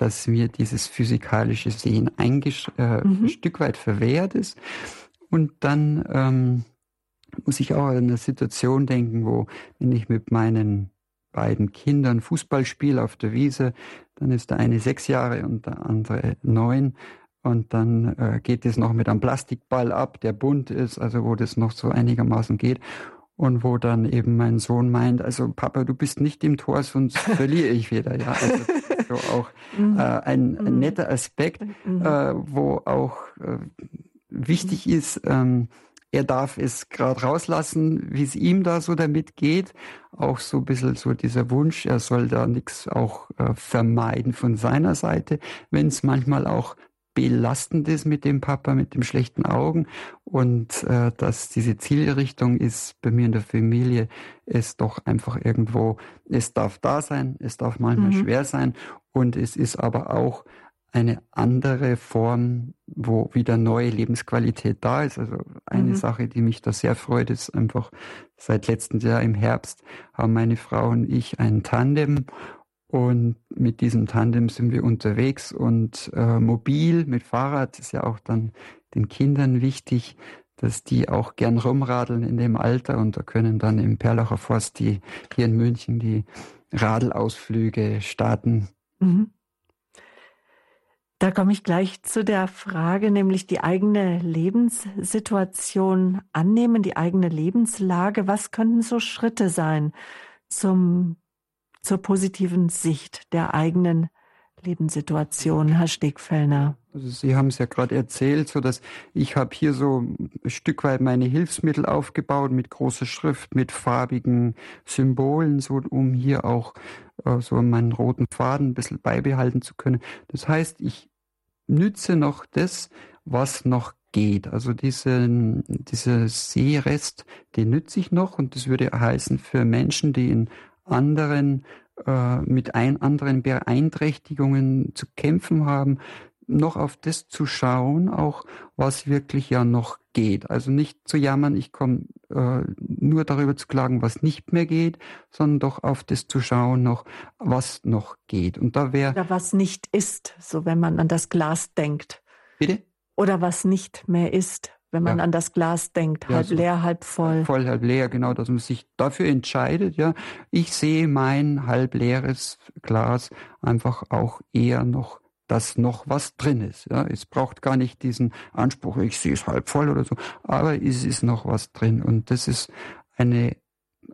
dass mir dieses physikalische Sehen ein äh, mhm. Stück weit verwehrt ist. Und dann ähm, muss ich auch an eine Situation denken, wo, wenn ich mit meinen beiden Kindern Fußball spiele auf der Wiese, dann ist der eine sechs Jahre und der andere neun. Und dann äh, geht es noch mit einem Plastikball ab, der bunt ist, also wo das noch so einigermaßen geht. Und wo dann eben mein Sohn meint, also Papa, du bist nicht im Tor, sonst verliere ich wieder. Ja, also so auch mhm. äh, ein, ein, mhm. netter Aspekt, mhm. äh, wo auch äh, wichtig ist, ähm, er darf es gerade rauslassen, wie es ihm da so damit geht. Auch so ein bisschen so dieser Wunsch, er soll da nichts auch äh, vermeiden von seiner Seite, wenn es manchmal auch belastend ist mit dem Papa, mit dem schlechten Augen und äh, dass diese Zielrichtung ist bei mir in der Familie, es doch einfach irgendwo, es darf da sein, es darf manchmal mhm. schwer sein und es ist aber auch eine andere Form, wo wieder neue Lebensqualität da ist. Also eine mhm. Sache, die mich da sehr freut, ist einfach seit letztem Jahr im Herbst haben meine Frau und ich ein Tandem und mit diesem Tandem sind wir unterwegs und äh, mobil mit Fahrrad ist ja auch dann den Kindern wichtig, dass die auch gern rumradeln in dem Alter und da können dann im Perlacher Forst die hier in München die Radelausflüge starten. Mhm. Da komme ich gleich zu der Frage, nämlich die eigene Lebenssituation annehmen, die eigene Lebenslage. Was könnten so Schritte sein zum zur positiven Sicht der eigenen Lebenssituation, Herr Stegfellner? Also Sie haben es ja gerade erzählt, so dass ich habe hier so ein Stück weit meine Hilfsmittel aufgebaut mit großer Schrift, mit farbigen Symbolen, so um hier auch äh, so meinen roten Faden ein bisschen beibehalten zu können. Das heißt, ich nütze noch das, was noch geht. Also diesen, dieser Seerest, den nütze ich noch und das würde heißen für Menschen, die in anderen, äh, mit ein, anderen Beeinträchtigungen zu kämpfen haben, noch auf das zu schauen, auch was wirklich ja noch geht. Also nicht zu jammern, ich komme äh, nur darüber zu klagen, was nicht mehr geht, sondern doch auf das zu schauen, noch was noch geht. Und da wäre oder was nicht ist, so wenn man an das Glas denkt. Bitte? Oder was nicht mehr ist, wenn man ja. an das Glas denkt, halb ja, so leer, halb voll. Voll, halb leer, genau, dass man sich dafür entscheidet, ja. Ich sehe mein halb leeres Glas einfach auch eher noch, dass noch was drin ist, ja. Es braucht gar nicht diesen Anspruch, ich sehe es halb voll oder so, aber es ist noch was drin und das ist eine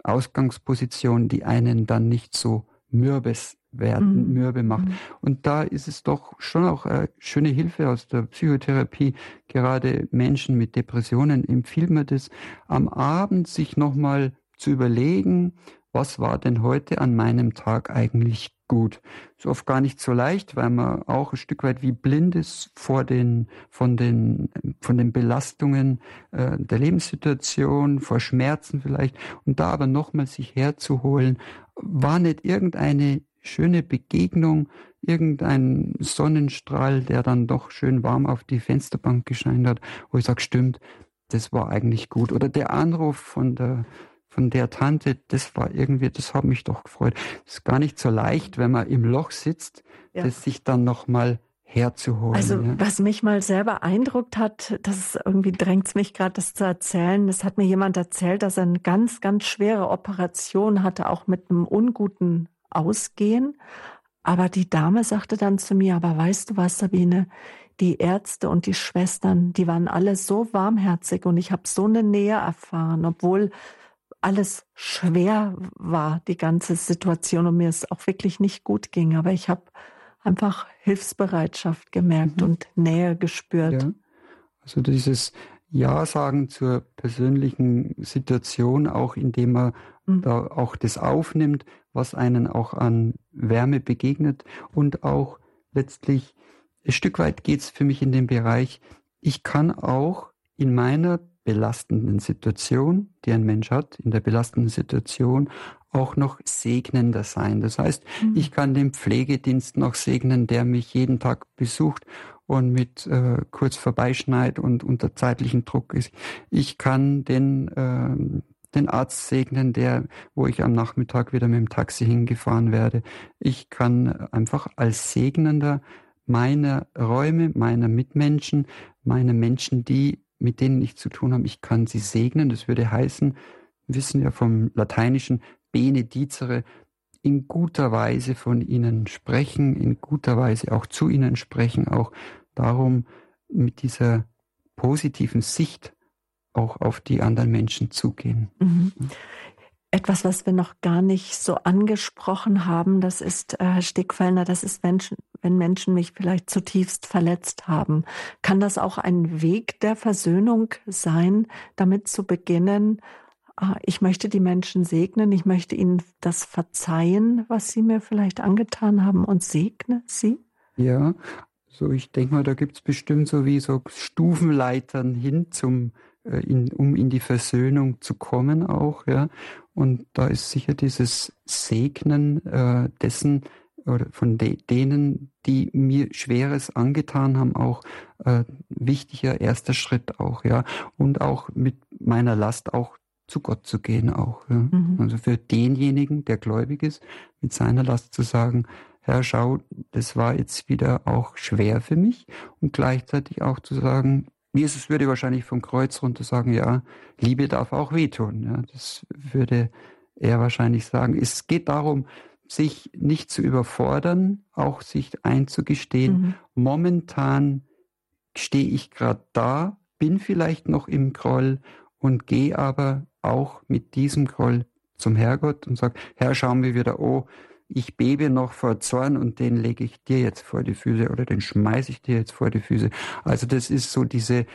Ausgangsposition, die einen dann nicht so mürbes werden, mhm. mürbe macht. Mhm. Und da ist es doch schon auch eine schöne Hilfe aus der Psychotherapie. Gerade Menschen mit Depressionen empfiehlt man das, am Abend sich nochmal zu überlegen, was war denn heute an meinem Tag eigentlich gut. Ist oft gar nicht so leicht, weil man auch ein Stück weit wie blind ist vor den, von den, von den Belastungen äh, der Lebenssituation, vor Schmerzen vielleicht. Und da aber nochmal sich herzuholen, war nicht irgendeine schöne Begegnung, irgendein Sonnenstrahl, der dann doch schön warm auf die Fensterbank gescheint hat, wo ich sage, stimmt, das war eigentlich gut. Oder der Anruf von der von der Tante, das war irgendwie, das hat mich doch gefreut. Das ist gar nicht so leicht, wenn man im Loch sitzt, ja. das sich dann nochmal herzuholen. Also ja. was mich mal sehr beeindruckt hat, das irgendwie drängt es mich gerade, das zu erzählen. Das hat mir jemand erzählt, dass er eine ganz, ganz schwere Operation hatte, auch mit einem unguten ausgehen. Aber die Dame sagte dann zu mir, aber weißt du was, Sabine, die Ärzte und die Schwestern, die waren alle so warmherzig und ich habe so eine Nähe erfahren, obwohl alles schwer war, die ganze Situation und mir es auch wirklich nicht gut ging. Aber ich habe einfach Hilfsbereitschaft gemerkt mhm. und Nähe gespürt. Ja. Also dieses Ja sagen zur persönlichen Situation, auch indem man mhm. da auch das aufnimmt, was einen auch an Wärme begegnet und auch letztlich ein Stück weit geht es für mich in den Bereich, ich kann auch in meiner belastenden Situation, die ein Mensch hat, in der belastenden Situation auch noch segnender sein. Das heißt, mhm. ich kann den Pflegedienst noch segnen, der mich jeden Tag besucht und mit äh, kurz vorbeischneit und unter zeitlichen Druck ist. Ich kann den äh, den Arzt segnen, der, wo ich am Nachmittag wieder mit dem Taxi hingefahren werde. Ich kann einfach als Segnender meine Räume, meiner Mitmenschen, meine Menschen, die, mit denen ich zu tun habe, ich kann sie segnen. Das würde heißen, wissen ja vom Lateinischen benedicere, in guter Weise von ihnen sprechen, in guter Weise auch zu ihnen sprechen, auch darum mit dieser positiven Sicht auch auf die anderen Menschen zugehen. Mhm. Etwas, was wir noch gar nicht so angesprochen haben, das ist, äh, Herr Stickfellner, das ist Menschen, wenn Menschen mich vielleicht zutiefst verletzt haben. Kann das auch ein Weg der Versöhnung sein, damit zu beginnen, ah, ich möchte die Menschen segnen, ich möchte ihnen das verzeihen, was sie mir vielleicht angetan haben und segne sie? Ja, so ich denke mal, da gibt es bestimmt so wie so Stufenleitern hin zum äh, in, um in die Versöhnung zu kommen auch, ja. Und da ist sicher dieses Segnen äh, dessen oder von de denen, die mir Schweres angetan haben, auch äh, wichtiger erster Schritt auch, ja. Und auch mit meiner Last auch zu Gott zu gehen auch. Ja. Mhm. Also für denjenigen, der gläubig ist, mit seiner Last zu sagen, Herr, schau, das war jetzt wieder auch schwer für mich und gleichzeitig auch zu sagen, Jesus würde wahrscheinlich vom Kreuz runter sagen, ja, Liebe darf auch wehtun. Ja, das würde er wahrscheinlich sagen. Es geht darum, sich nicht zu überfordern, auch sich einzugestehen. Mhm. Momentan stehe ich gerade da, bin vielleicht noch im Groll und gehe aber auch mit diesem Groll zum Herrgott und sage, Herr, schauen wir wieder, oh, ich bebe noch vor Zorn und den lege ich dir jetzt vor die Füße oder den schmeiße ich dir jetzt vor die Füße. Also das ist so diese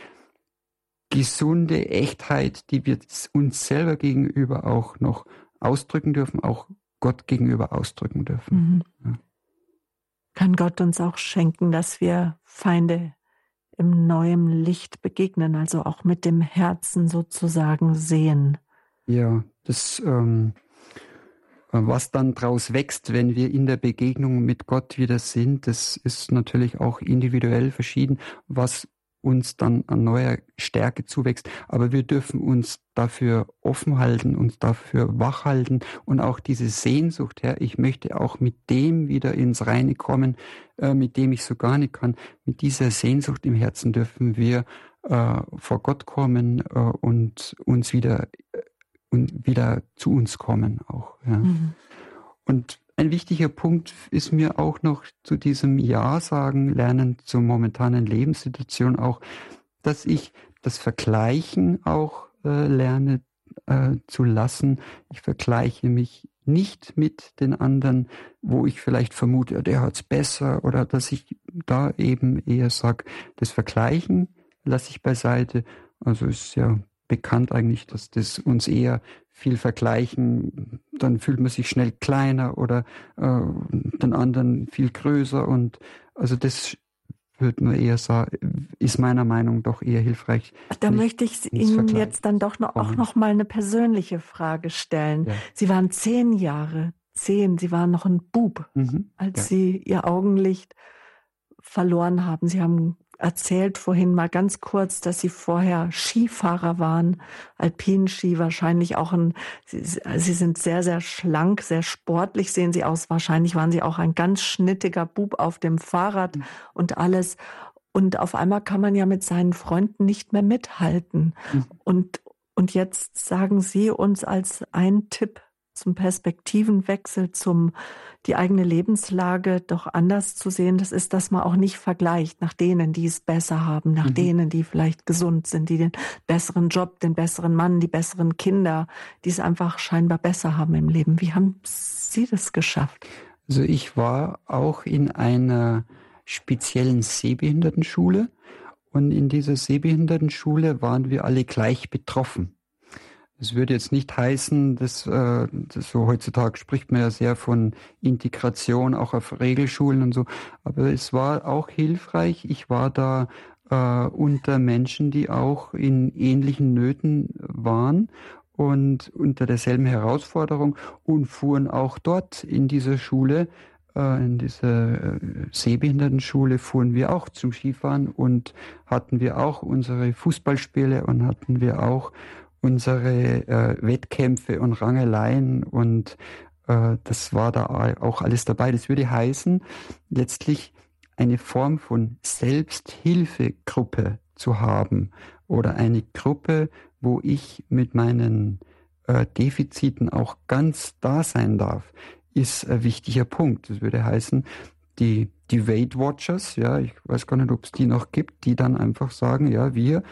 gesunde Echtheit, die wir uns selber gegenüber auch noch ausdrücken dürfen, auch Gott gegenüber ausdrücken dürfen. Mhm. Ja. Kann Gott uns auch schenken, dass wir Feinde im neuen Licht begegnen, also auch mit dem Herzen sozusagen sehen. Ja, das ähm, was dann daraus wächst, wenn wir in der Begegnung mit Gott wieder sind, das ist natürlich auch individuell verschieden, was uns dann an neuer Stärke zuwächst. Aber wir dürfen uns dafür offen halten, uns dafür wach halten und auch diese Sehnsucht, Herr, ich möchte auch mit dem wieder ins Reine kommen, äh, mit dem ich so gar nicht kann. Mit dieser Sehnsucht im Herzen dürfen wir äh, vor Gott kommen äh, und uns wieder äh, und wieder zu uns kommen auch. Ja. Mhm. Und ein wichtiger Punkt ist mir auch noch zu diesem Ja sagen lernen zur momentanen Lebenssituation auch, dass ich das Vergleichen auch äh, lerne äh, zu lassen. Ich vergleiche mich nicht mit den anderen, wo ich vielleicht vermute, der hat es besser oder dass ich da eben eher sage, das Vergleichen lasse ich beiseite. Also ist ja bekannt eigentlich, dass das uns eher viel vergleichen, dann fühlt man sich schnell kleiner oder äh, den anderen viel größer und also das würde man eher sagen, ist meiner Meinung doch eher hilfreich. Da möchte ich Ihnen jetzt dann doch noch, auch noch mal eine persönliche Frage stellen. Ja. Sie waren zehn Jahre, zehn, Sie waren noch ein Bub, mhm, als ja. Sie Ihr Augenlicht verloren haben. Sie haben erzählt vorhin mal ganz kurz, dass Sie vorher Skifahrer waren, Alpinski, wahrscheinlich auch ein, Sie, Sie sind sehr, sehr schlank, sehr sportlich sehen Sie aus. Wahrscheinlich waren Sie auch ein ganz schnittiger Bub auf dem Fahrrad mhm. und alles. Und auf einmal kann man ja mit seinen Freunden nicht mehr mithalten. Mhm. Und, und jetzt sagen Sie uns als ein Tipp zum Perspektivenwechsel, zum die eigene Lebenslage doch anders zu sehen, das ist, dass man auch nicht vergleicht nach denen, die es besser haben, nach mhm. denen, die vielleicht gesund sind, die den besseren Job, den besseren Mann, die besseren Kinder, die es einfach scheinbar besser haben im Leben. Wie haben Sie das geschafft? Also ich war auch in einer speziellen Sehbehindertenschule und in dieser Sehbehindertenschule waren wir alle gleich betroffen. Es würde jetzt nicht heißen, dass, äh, dass so heutzutage spricht man ja sehr von Integration auch auf Regelschulen und so, aber es war auch hilfreich. Ich war da äh, unter Menschen, die auch in ähnlichen Nöten waren und unter derselben Herausforderung und fuhren auch dort in dieser Schule, äh, in dieser äh, Sehbehindertenschule fuhren wir auch zum Skifahren und hatten wir auch unsere Fußballspiele und hatten wir auch unsere äh, Wettkämpfe und Rangeleien und äh, das war da auch alles dabei. Das würde heißen, letztlich eine Form von Selbsthilfegruppe zu haben oder eine Gruppe, wo ich mit meinen äh, Defiziten auch ganz da sein darf. ist ein wichtiger Punkt. Das würde heißen, die, die Weight Watchers, ja, ich weiß gar nicht, ob es die noch gibt, die dann einfach sagen, ja, wir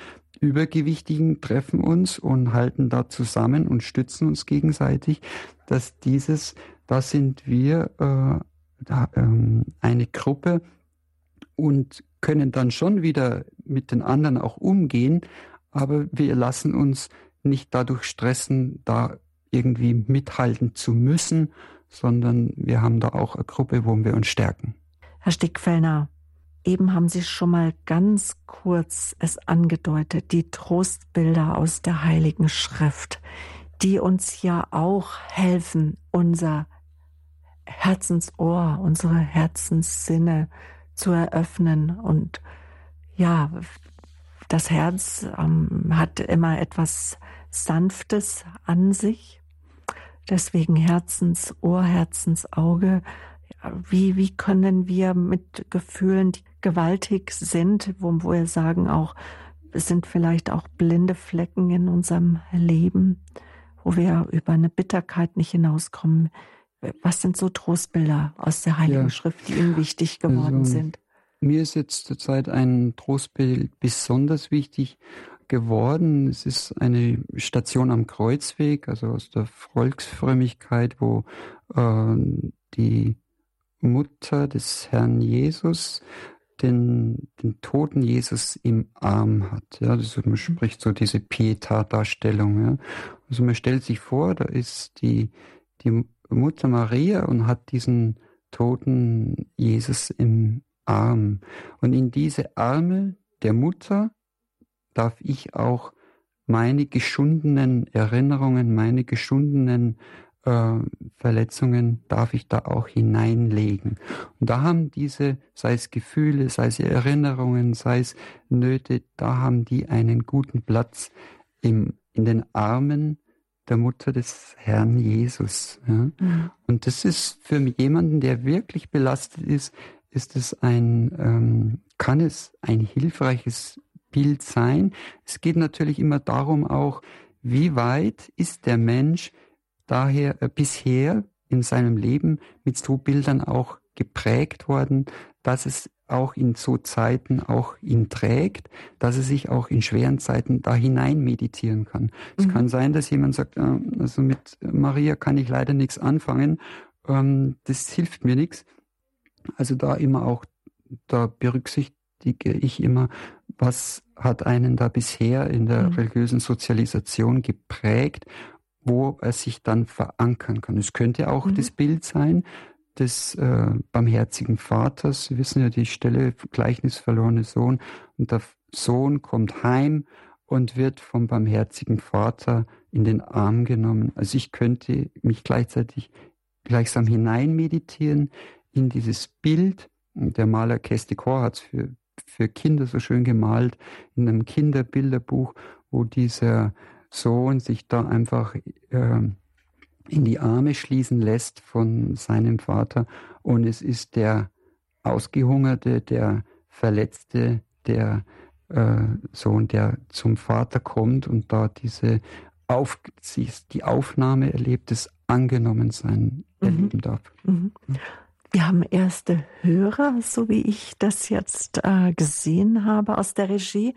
Übergewichtigen treffen uns und halten da zusammen und stützen uns gegenseitig, dass dieses, da sind wir äh, da, ähm, eine Gruppe und können dann schon wieder mit den anderen auch umgehen, aber wir lassen uns nicht dadurch stressen, da irgendwie mithalten zu müssen, sondern wir haben da auch eine Gruppe, wo wir uns stärken. Herr Stickfellner, eben haben Sie schon mal ganz kurz es angedeutet, die Trostbilder aus der Heiligen Schrift, die uns ja auch helfen, unser Herzensohr, unsere Herzenssinne zu eröffnen. Und ja, das Herz ähm, hat immer etwas Sanftes an sich Deswegen Herzensohr, Herzensauge. Wie, wie können wir mit Gefühlen, die gewaltig sind, wo, wo wir sagen auch, es sind vielleicht auch blinde Flecken in unserem Leben, wo wir über eine Bitterkeit nicht hinauskommen. Was sind so Trostbilder aus der Heiligen ja. Schrift, die Ihnen wichtig geworden also, sind? Mir ist jetzt zurzeit ein Trostbild besonders wichtig geworden. Es ist eine Station am Kreuzweg, also aus der Volksfrömmigkeit, wo äh, die Mutter des Herrn Jesus den, den toten Jesus im Arm hat. Ja, das, man spricht so diese Pietà-Darstellung. Ja. Also man stellt sich vor, da ist die, die Mutter Maria und hat diesen toten Jesus im Arm. Und in diese Arme der Mutter darf ich auch meine geschundenen Erinnerungen, meine geschundenen äh, Verletzungen, darf ich da auch hineinlegen. Und da haben diese, sei es Gefühle, sei es Erinnerungen, sei es Nöte, da haben die einen guten Platz im, in den Armen der Mutter des Herrn Jesus. Ja? Mhm. Und das ist für jemanden, der wirklich belastet ist, ist es ein, ähm, kann es ein hilfreiches Bild sein. Es geht natürlich immer darum auch, wie weit ist der Mensch daher äh, bisher in seinem Leben mit so Bildern auch geprägt worden, dass es auch in so Zeiten auch ihn trägt, dass er sich auch in schweren Zeiten da hinein meditieren kann. Es mhm. kann sein, dass jemand sagt, äh, also mit Maria kann ich leider nichts anfangen, ähm, das hilft mir nichts. Also da immer auch, da berücksichtige ich immer, was hat einen da bisher in der mhm. religiösen Sozialisation geprägt, wo er sich dann verankern kann. Es könnte auch mhm. das Bild sein des äh, barmherzigen Vaters. Sie wissen ja die Stelle Gleichnis verlorene Sohn und der Sohn kommt heim und wird vom barmherzigen Vater in den Arm genommen. Also ich könnte mich gleichzeitig gleichsam hinein meditieren in dieses Bild. Der Maler Kesti Kor hat es für für Kinder so schön gemalt in einem Kinderbilderbuch, wo dieser Sohn sich da einfach äh, in die Arme schließen lässt von seinem Vater und es ist der Ausgehungerte, der Verletzte, der äh, Sohn, der zum Vater kommt und da diese auf, die Aufnahme erlebt, das Angenommensein mhm. erleben darf. Mhm. Wir haben erste Hörer, so wie ich das jetzt äh, gesehen habe aus der Regie.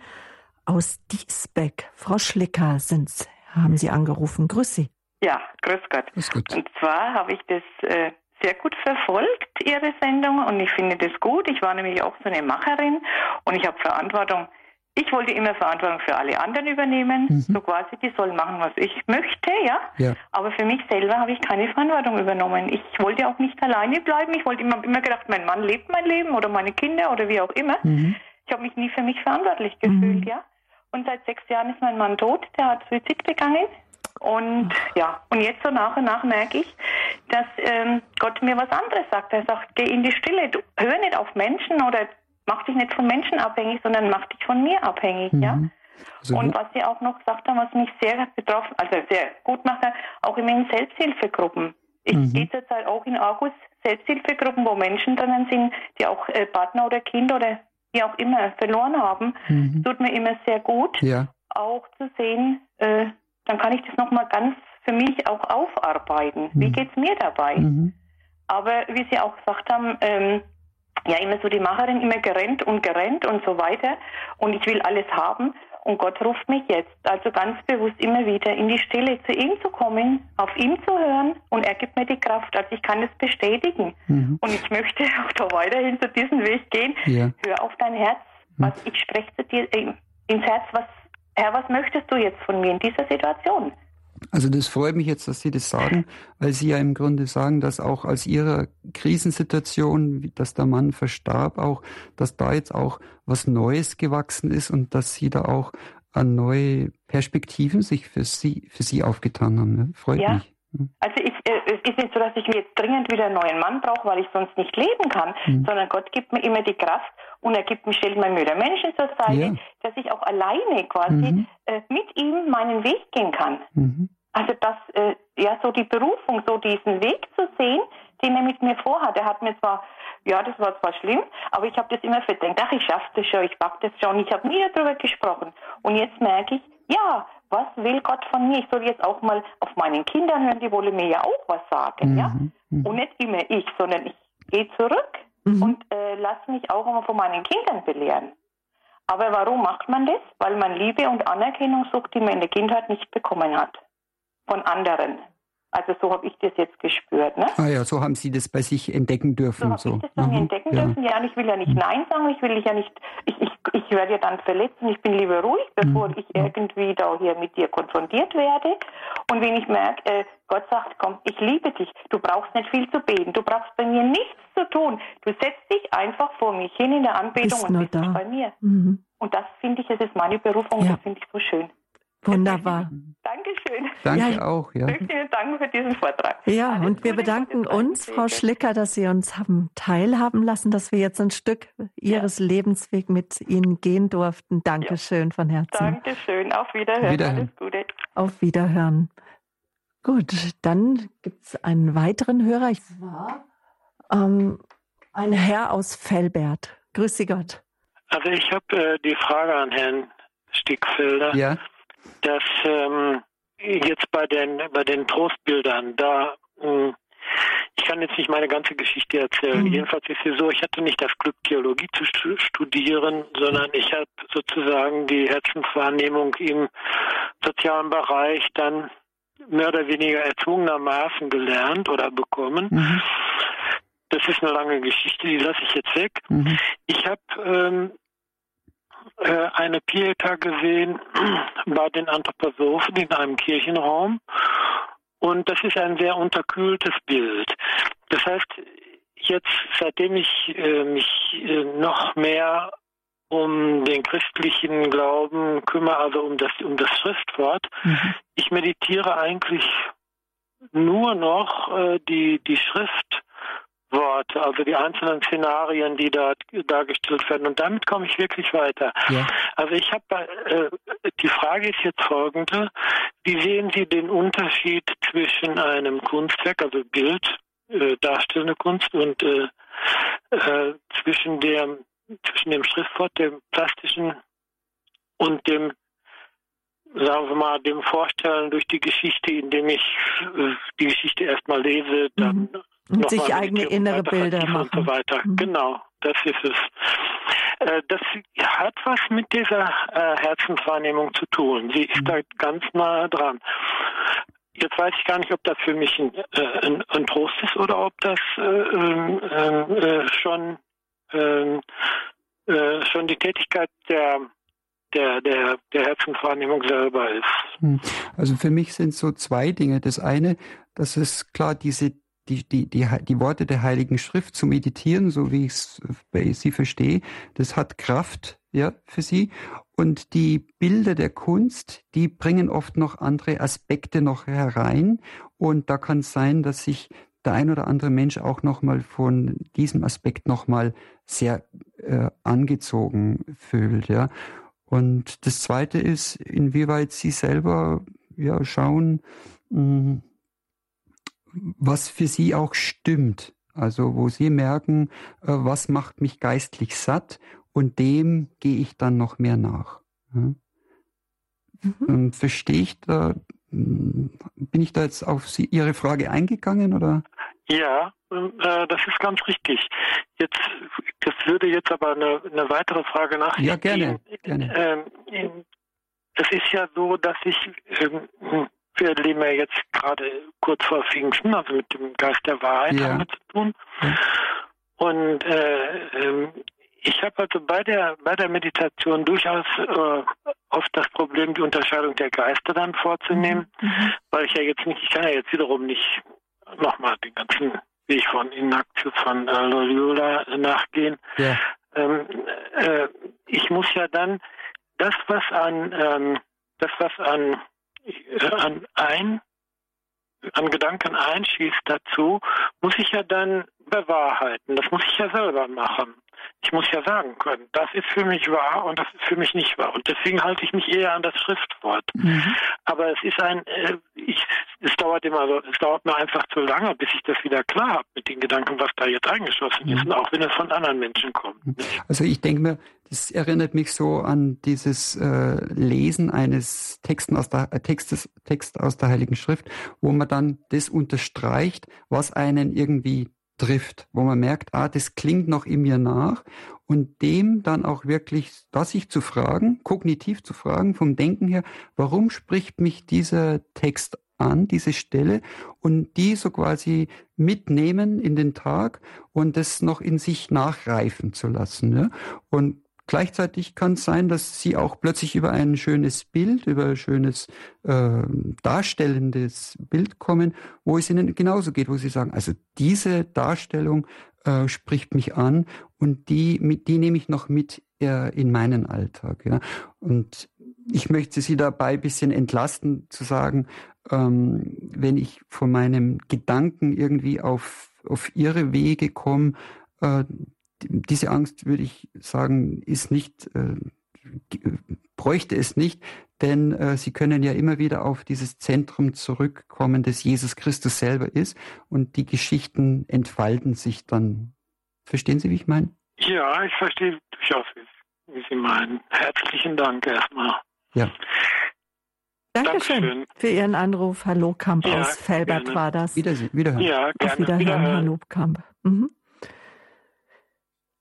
Aus Diesbeck. Frau Schlicker sind's, haben Sie angerufen. Grüß Sie. Ja, grüß Gott. Grüß Gott. Und zwar habe ich das äh, sehr gut verfolgt, Ihre Sendung, und ich finde das gut. Ich war nämlich auch so eine Macherin und ich habe Verantwortung ich wollte immer Verantwortung für alle anderen übernehmen, mhm. so quasi, die sollen machen, was ich möchte, ja? ja. Aber für mich selber habe ich keine Verantwortung übernommen. Ich wollte auch nicht alleine bleiben. Ich wollte immer, immer gedacht, mein Mann lebt mein Leben oder meine Kinder oder wie auch immer. Mhm. Ich habe mich nie für mich verantwortlich gefühlt, mhm. ja? Und seit sechs Jahren ist mein Mann tot, der hat Suizid begangen. Und ja, und jetzt so nach und nach merke ich, dass ähm, Gott mir was anderes sagt. Er sagt, geh in die Stille, du, hör nicht auf Menschen oder mach dich nicht von Menschen abhängig, sondern mach dich von mir abhängig, mhm. ja. Also und was Sie auch noch gesagt haben, was mich sehr betroffen, also sehr gut macht, auch immer in Selbsthilfegruppen. Ich mhm. gehe zurzeit auch in August Selbsthilfegruppen, wo Menschen drinnen sind, die auch äh, Partner oder Kinder oder wie auch immer verloren haben. Mhm. Tut mir immer sehr gut, ja. auch zu sehen, äh, dann kann ich das nochmal ganz für mich auch aufarbeiten. Wie mhm. geht es mir dabei? Mhm. Aber wie Sie auch gesagt haben, ähm, ja immer so die Macherin, immer gerennt und gerennt und so weiter. Und ich will alles haben. Und Gott ruft mich jetzt, also ganz bewusst immer wieder in die Stille zu ihm zu kommen, auf ihn zu hören und er gibt mir die Kraft. Also ich kann es bestätigen. Mhm. Und ich möchte auch da weiterhin zu diesem Weg gehen. Ja. Hör auf dein Herz, mhm. was ich spreche zu dir äh, ins Herz, was Herr, was möchtest du jetzt von mir in dieser Situation? Also das freut mich jetzt, dass Sie das sagen, weil Sie ja im Grunde sagen, dass auch aus Ihrer Krisensituation, dass der Mann verstarb, auch, dass da jetzt auch was Neues gewachsen ist und dass Sie da auch an neue Perspektiven sich für Sie, für Sie aufgetan haben. Ne? Freut ja. mich. Hm. Also ich, äh, es ist nicht so, dass ich mir jetzt dringend wieder einen neuen Mann brauche, weil ich sonst nicht leben kann, mhm. sondern Gott gibt mir immer die Kraft und er gibt mir, stellt mir Mütter Menschen zur Seite, ja. dass ich auch alleine quasi mhm. äh, mit ihm meinen Weg gehen kann. Mhm. Also das, äh, ja, so die Berufung, so diesen Weg zu sehen, den er mit mir vorhat. Er hat mir zwar, ja, das war zwar schlimm, aber ich habe das immer verdrängt. Ach, ich schaffe das schon, ich pack das schon. Ich habe nie darüber gesprochen. Und jetzt merke ich, ja, was will Gott von mir? Ich soll jetzt auch mal auf meinen Kindern hören, die wollen mir ja auch was sagen, mhm. ja. Mhm. Und nicht immer ich, sondern ich gehe zurück mhm. und äh, lasse mich auch immer von meinen Kindern belehren. Aber warum macht man das? Weil man Liebe und Anerkennung sucht, die man in der Kindheit nicht bekommen hat von anderen. Also so habe ich das jetzt gespürt. Ne? Ah ja, so haben Sie das bei sich entdecken dürfen. So, so. ich das dann mhm. entdecken ja. dürfen. Ja, und ich will ja nicht mhm. Nein sagen, ich will ja nicht, ich, ich, ich werde ja dann verletzt und ich bin lieber ruhig, bevor mhm. ich irgendwie da hier mit dir konfrontiert werde. Und wenn ich merke, äh, Gott sagt, komm, ich liebe dich, du brauchst nicht viel zu beten, du brauchst bei mir nichts zu tun. Du setzt dich einfach vor mich hin in der Anbetung bist und bist da. bei mir. Mhm. Und das finde ich, das ist meine Berufung, ja. das finde ich so schön. Wunderbar. Dankeschön. Danke ja, auch. Ja. Vielen Dank für diesen Vortrag. Ja, Alles und wir bedanken uns, Frau Schlicker, dass Sie uns haben teilhaben lassen, dass wir jetzt ein Stück Ihres ja. Lebensweg mit Ihnen gehen durften. Dankeschön ja. von Herzen. Dankeschön. Auf Wiederhören. Wiederhören. Alles Gute. Auf Wiederhören. Gut, dann gibt es einen weiteren Hörer. Ich war ähm, ein Herr aus Fellbert. Grüß Sie Gott. Also ich habe äh, die Frage an Herrn Stickfelder. Ja dass ähm, jetzt bei den bei den Trostbildern da ähm, ich kann jetzt nicht meine ganze Geschichte erzählen. Mhm. Jedenfalls ist es so, ich hatte nicht das Glück, Theologie zu studieren, sondern ich habe sozusagen die Herzenswahrnehmung im sozialen Bereich dann mehr oder weniger erzwungenermaßen gelernt oder bekommen. Mhm. Das ist eine lange Geschichte, die lasse ich jetzt weg. Mhm. Ich habe ähm, äh, eine Pieta gesehen bei den Anthroposophen in einem Kirchenraum. Und das ist ein sehr unterkühltes Bild. Das heißt, jetzt, seitdem ich äh, mich äh, noch mehr um den christlichen Glauben kümmere, also um das, um das Schriftwort, mhm. ich meditiere eigentlich nur noch äh, die, die Schrift Worte, also die einzelnen Szenarien, die dort dargestellt werden. Und damit komme ich wirklich weiter. Ja. Also ich habe äh, die Frage ist jetzt folgende: Wie sehen Sie den Unterschied zwischen einem Kunstwerk, also Bild, äh, darstellende Kunst, und äh, äh, zwischen dem zwischen dem Schriftwort, dem plastischen und dem sagen wir mal, dem Vorstellen durch die Geschichte, indem ich äh, die Geschichte erstmal lese, dann mhm. Und sich eigene innere Bilder machen. Und so weiter. Mhm. Genau, das ist es. Äh, das hat was mit dieser äh, Herzenswahrnehmung zu tun. Sie ist mhm. da ganz nah dran. Jetzt weiß ich gar nicht, ob das für mich ein, äh, ein, ein Trost ist oder ob das äh, ähm, äh, schon, ähm, äh, schon die Tätigkeit der der, der, der Herzenswahrnehmung selber ist. Hm. Also für mich sind so zwei Dinge. Das eine, das ist klar diese die, die, die, die Worte der Heiligen Schrift zu meditieren, so wie ich bei Sie verstehe, das hat Kraft ja, für Sie. Und die Bilder der Kunst, die bringen oft noch andere Aspekte noch herein. Und da kann es sein, dass sich der ein oder andere Mensch auch nochmal von diesem Aspekt nochmal sehr äh, angezogen fühlt. Ja. Und das Zweite ist, inwieweit Sie selber ja, schauen, mh, hm, was für sie auch stimmt. Also wo sie merken, äh, was macht mich geistlich satt und dem gehe ich dann noch mehr nach. Mhm. Ähm, verstehe ich da, hm, bin ich da jetzt auf sie, Ihre Frage eingegangen oder? Ja, äh, das ist ganz richtig. Jetzt, das würde jetzt aber eine, eine weitere Frage nach. Ja, gerne. gerne. Ähm, es ist ja so, dass ich, ähm, wir leben ja jetzt gerade kurz vor Pfingsten, also mit dem Geist der Wahrheit ja. haben wir zu tun. Ja. Und äh, ähm, ich habe also bei der bei der Meditation durchaus äh, oft das Problem, die Unterscheidung der Geister dann vorzunehmen, mhm. mhm. weil ich ja jetzt nicht, ich kann ja jetzt wiederum nicht nochmal den ganzen Weg von Ignatius von äh, Loyola nachgehen. Ja. Ähm, äh, ich muss ja dann das, was an ähm, das, was an, an ein an Gedanken einschießt dazu, muss ich ja dann bewahrheiten. Das muss ich ja selber machen. Ich muss ja sagen können, das ist für mich wahr und das ist für mich nicht wahr. Und deswegen halte ich mich eher an das Schriftwort. Mhm. Aber es ist ein, äh, ich, es dauert immer so, es dauert mir einfach zu lange, bis ich das wieder klar habe mit den Gedanken, was da jetzt eingeschlossen mhm. ist, und auch wenn es von anderen Menschen kommt. Mhm. Also ich denke mir, das erinnert mich so an dieses äh, Lesen eines Texten aus der, äh, Textes, Text aus der Heiligen Schrift, wo man dann das unterstreicht, was einen irgendwie trifft, wo man merkt, ah, das klingt noch in mir nach und dem dann auch wirklich, das sich zu fragen, kognitiv zu fragen, vom Denken her, warum spricht mich dieser Text an, diese Stelle und die so quasi mitnehmen in den Tag und das noch in sich nachreifen zu lassen. Ja? Und Gleichzeitig kann es sein, dass sie auch plötzlich über ein schönes Bild, über ein schönes äh, darstellendes Bild kommen, wo es ihnen genauso geht, wo sie sagen, also diese Darstellung äh, spricht mich an und die, mit, die nehme ich noch mit äh, in meinen Alltag. Ja? Und ich möchte Sie dabei ein bisschen entlasten, zu sagen, ähm, wenn ich von meinem Gedanken irgendwie auf, auf Ihre Wege komme, äh, diese Angst, würde ich sagen, ist nicht, äh, bräuchte es nicht, denn äh, sie können ja immer wieder auf dieses Zentrum zurückkommen, das Jesus Christus selber ist und die Geschichten entfalten sich dann. Verstehen Sie, wie ich meine? Ja, ich verstehe durchaus, wie Sie meinen. Herzlichen Dank erstmal. Ja. Dankeschön, Dankeschön. für Ihren Anruf. Hallo Kamp ja, aus Felbert gerne. war das. Wiedersehen, wiederhören. Ja, gerne. Auf Wiederhören, wiederhören. Herr Lobkamp. Mhm.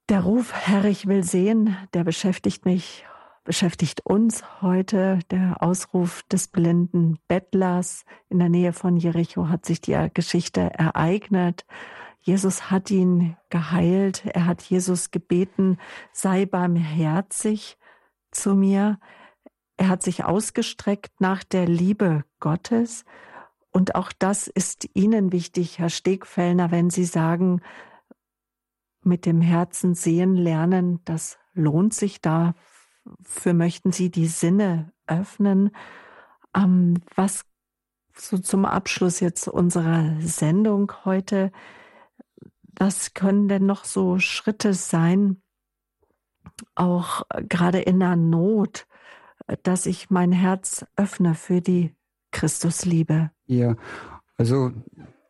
Der Ruf, Herr, ich will sehen, der beschäftigt mich, beschäftigt uns heute. Der Ausruf des blinden Bettlers in der Nähe von Jericho hat sich die Geschichte ereignet. Jesus hat ihn geheilt. Er hat Jesus gebeten, sei barmherzig zu mir. Er hat sich ausgestreckt nach der Liebe Gottes. Und auch das ist Ihnen wichtig, Herr Stegfellner, wenn Sie sagen, mit dem Herzen sehen lernen, das lohnt sich. Dafür möchten Sie die Sinne öffnen. Ähm, was so zum Abschluss jetzt unserer Sendung heute, was können denn noch so Schritte sein, auch gerade in der Not, dass ich mein Herz öffne für die Christusliebe? Ja, also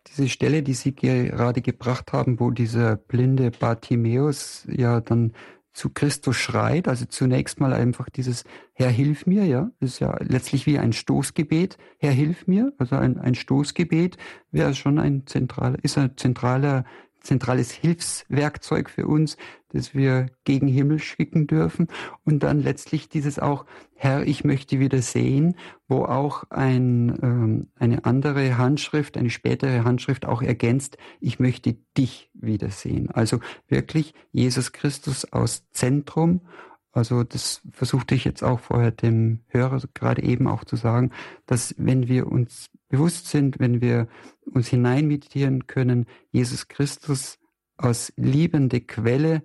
diese Stelle, die Sie gerade gebracht haben, wo dieser blinde Bartimäus ja dann zu Christus schreit, also zunächst mal einfach dieses Herr, hilf mir, ja, ist ja letztlich wie ein Stoßgebet, Herr, hilf mir, also ein, ein Stoßgebet wäre schon ein zentraler, ist ein zentraler zentrales Hilfswerkzeug für uns, das wir gegen Himmel schicken dürfen. Und dann letztlich dieses auch, Herr, ich möchte wieder sehen, wo auch ein, ähm, eine andere Handschrift, eine spätere Handschrift auch ergänzt, ich möchte dich wiedersehen. Also wirklich Jesus Christus aus Zentrum also das versuchte ich jetzt auch vorher dem Hörer gerade eben auch zu sagen, dass wenn wir uns bewusst sind, wenn wir uns hinein meditieren können, Jesus Christus aus liebende Quelle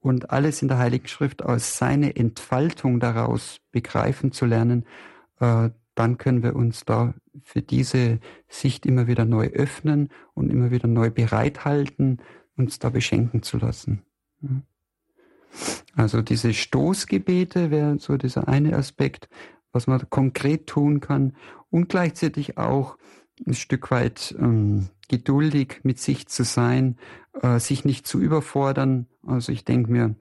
und alles in der Heiligen Schrift aus seiner Entfaltung daraus begreifen zu lernen, äh, dann können wir uns da für diese Sicht immer wieder neu öffnen und immer wieder neu bereithalten, uns da beschenken zu lassen. Also diese Stoßgebete wäre so dieser eine Aspekt, was man konkret tun kann und gleichzeitig auch ein Stück weit ähm, geduldig mit sich zu sein, äh, sich nicht zu überfordern. Also ich denke mir,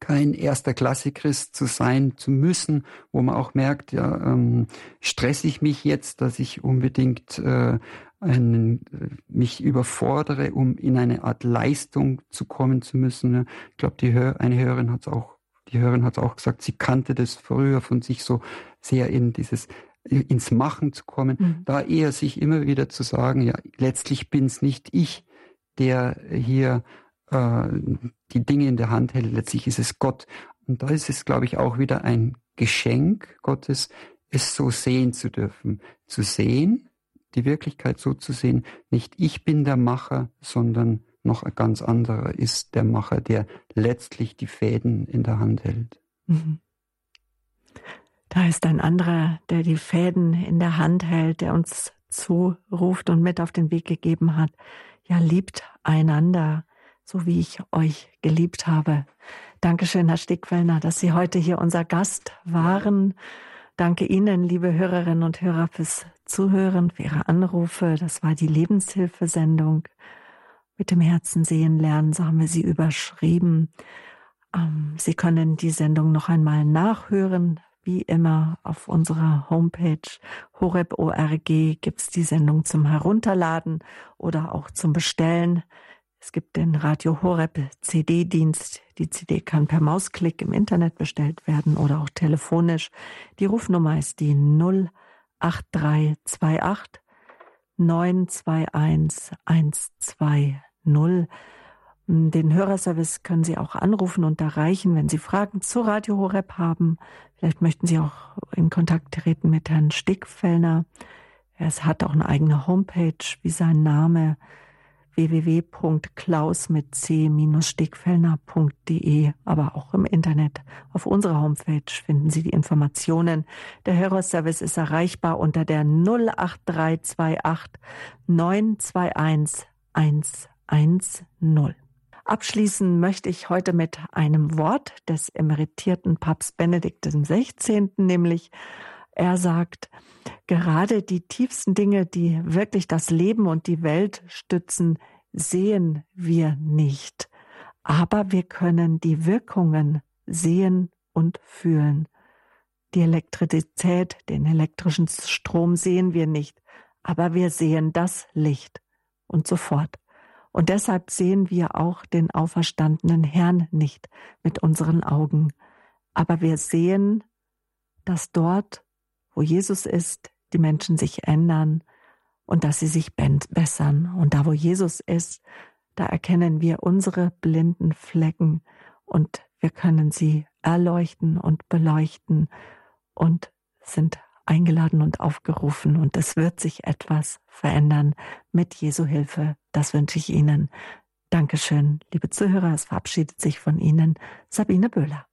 kein erster Klasse Christ zu sein zu müssen, wo man auch merkt, ja, ähm, stress ich mich jetzt, dass ich unbedingt äh, mich überfordere, um in eine Art Leistung zu kommen zu müssen. Ich glaube, die Hör eine Hörerin hat es auch, die Hörerin hat auch gesagt, sie kannte das früher von sich so sehr in dieses ins Machen zu kommen, mhm. da eher sich immer wieder zu sagen, ja, letztlich bin es nicht ich, der hier äh, die Dinge in der Hand hält, letztlich ist es Gott. Und da ist es, glaube ich, auch wieder ein Geschenk Gottes, es so sehen zu dürfen. Zu sehen, die Wirklichkeit so zu sehen, nicht ich bin der Macher, sondern noch ein ganz anderer ist der Macher, der letztlich die Fäden in der Hand hält. Mhm. Da ist ein anderer, der die Fäden in der Hand hält, der uns zuruft und mit auf den Weg gegeben hat. Ja, liebt einander, so wie ich euch geliebt habe. Dankeschön, Herr Stickfellner, dass Sie heute hier unser Gast waren. Danke Ihnen, liebe Hörerinnen und Hörer, fürs Zuhören, für Ihre Anrufe. Das war die Lebenshilfesendung. Mit dem Herzen sehen lernen, so haben wir sie überschrieben. Ähm, sie können die Sendung noch einmal nachhören. Wie immer auf unserer Homepage horeb.org gibt es die Sendung zum Herunterladen oder auch zum Bestellen. Es gibt den Radio Horeb CD-Dienst. Die CD kann per Mausklick im Internet bestellt werden oder auch telefonisch. Die Rufnummer ist die 08328 921 120. Den Hörerservice können Sie auch anrufen und erreichen, wenn Sie Fragen zu Radio Horeb haben. Vielleicht möchten Sie auch in Kontakt treten mit Herrn Stickfellner. Er hat auch eine eigene Homepage, wie sein Name www.klaus mit c-stickfellner.de, aber auch im Internet. Auf unserer Homepage finden Sie die Informationen. Der Hörerservice ist erreichbar unter der 08328 921 110. Abschließen möchte ich heute mit einem Wort des emeritierten Papst Benedikt XVI., nämlich er sagt, gerade die tiefsten Dinge, die wirklich das Leben und die Welt stützen, sehen wir nicht. Aber wir können die Wirkungen sehen und fühlen. Die Elektrizität, den elektrischen Strom sehen wir nicht, aber wir sehen das Licht und so fort. Und deshalb sehen wir auch den auferstandenen Herrn nicht mit unseren Augen. Aber wir sehen, dass dort, wo Jesus ist, die Menschen sich ändern und dass sie sich bessern. Und da, wo Jesus ist, da erkennen wir unsere blinden Flecken und wir können sie erleuchten und beleuchten und sind eingeladen und aufgerufen und es wird sich etwas verändern mit Jesu Hilfe. Das wünsche ich Ihnen. Dankeschön, liebe Zuhörer. Es verabschiedet sich von Ihnen Sabine Böhler.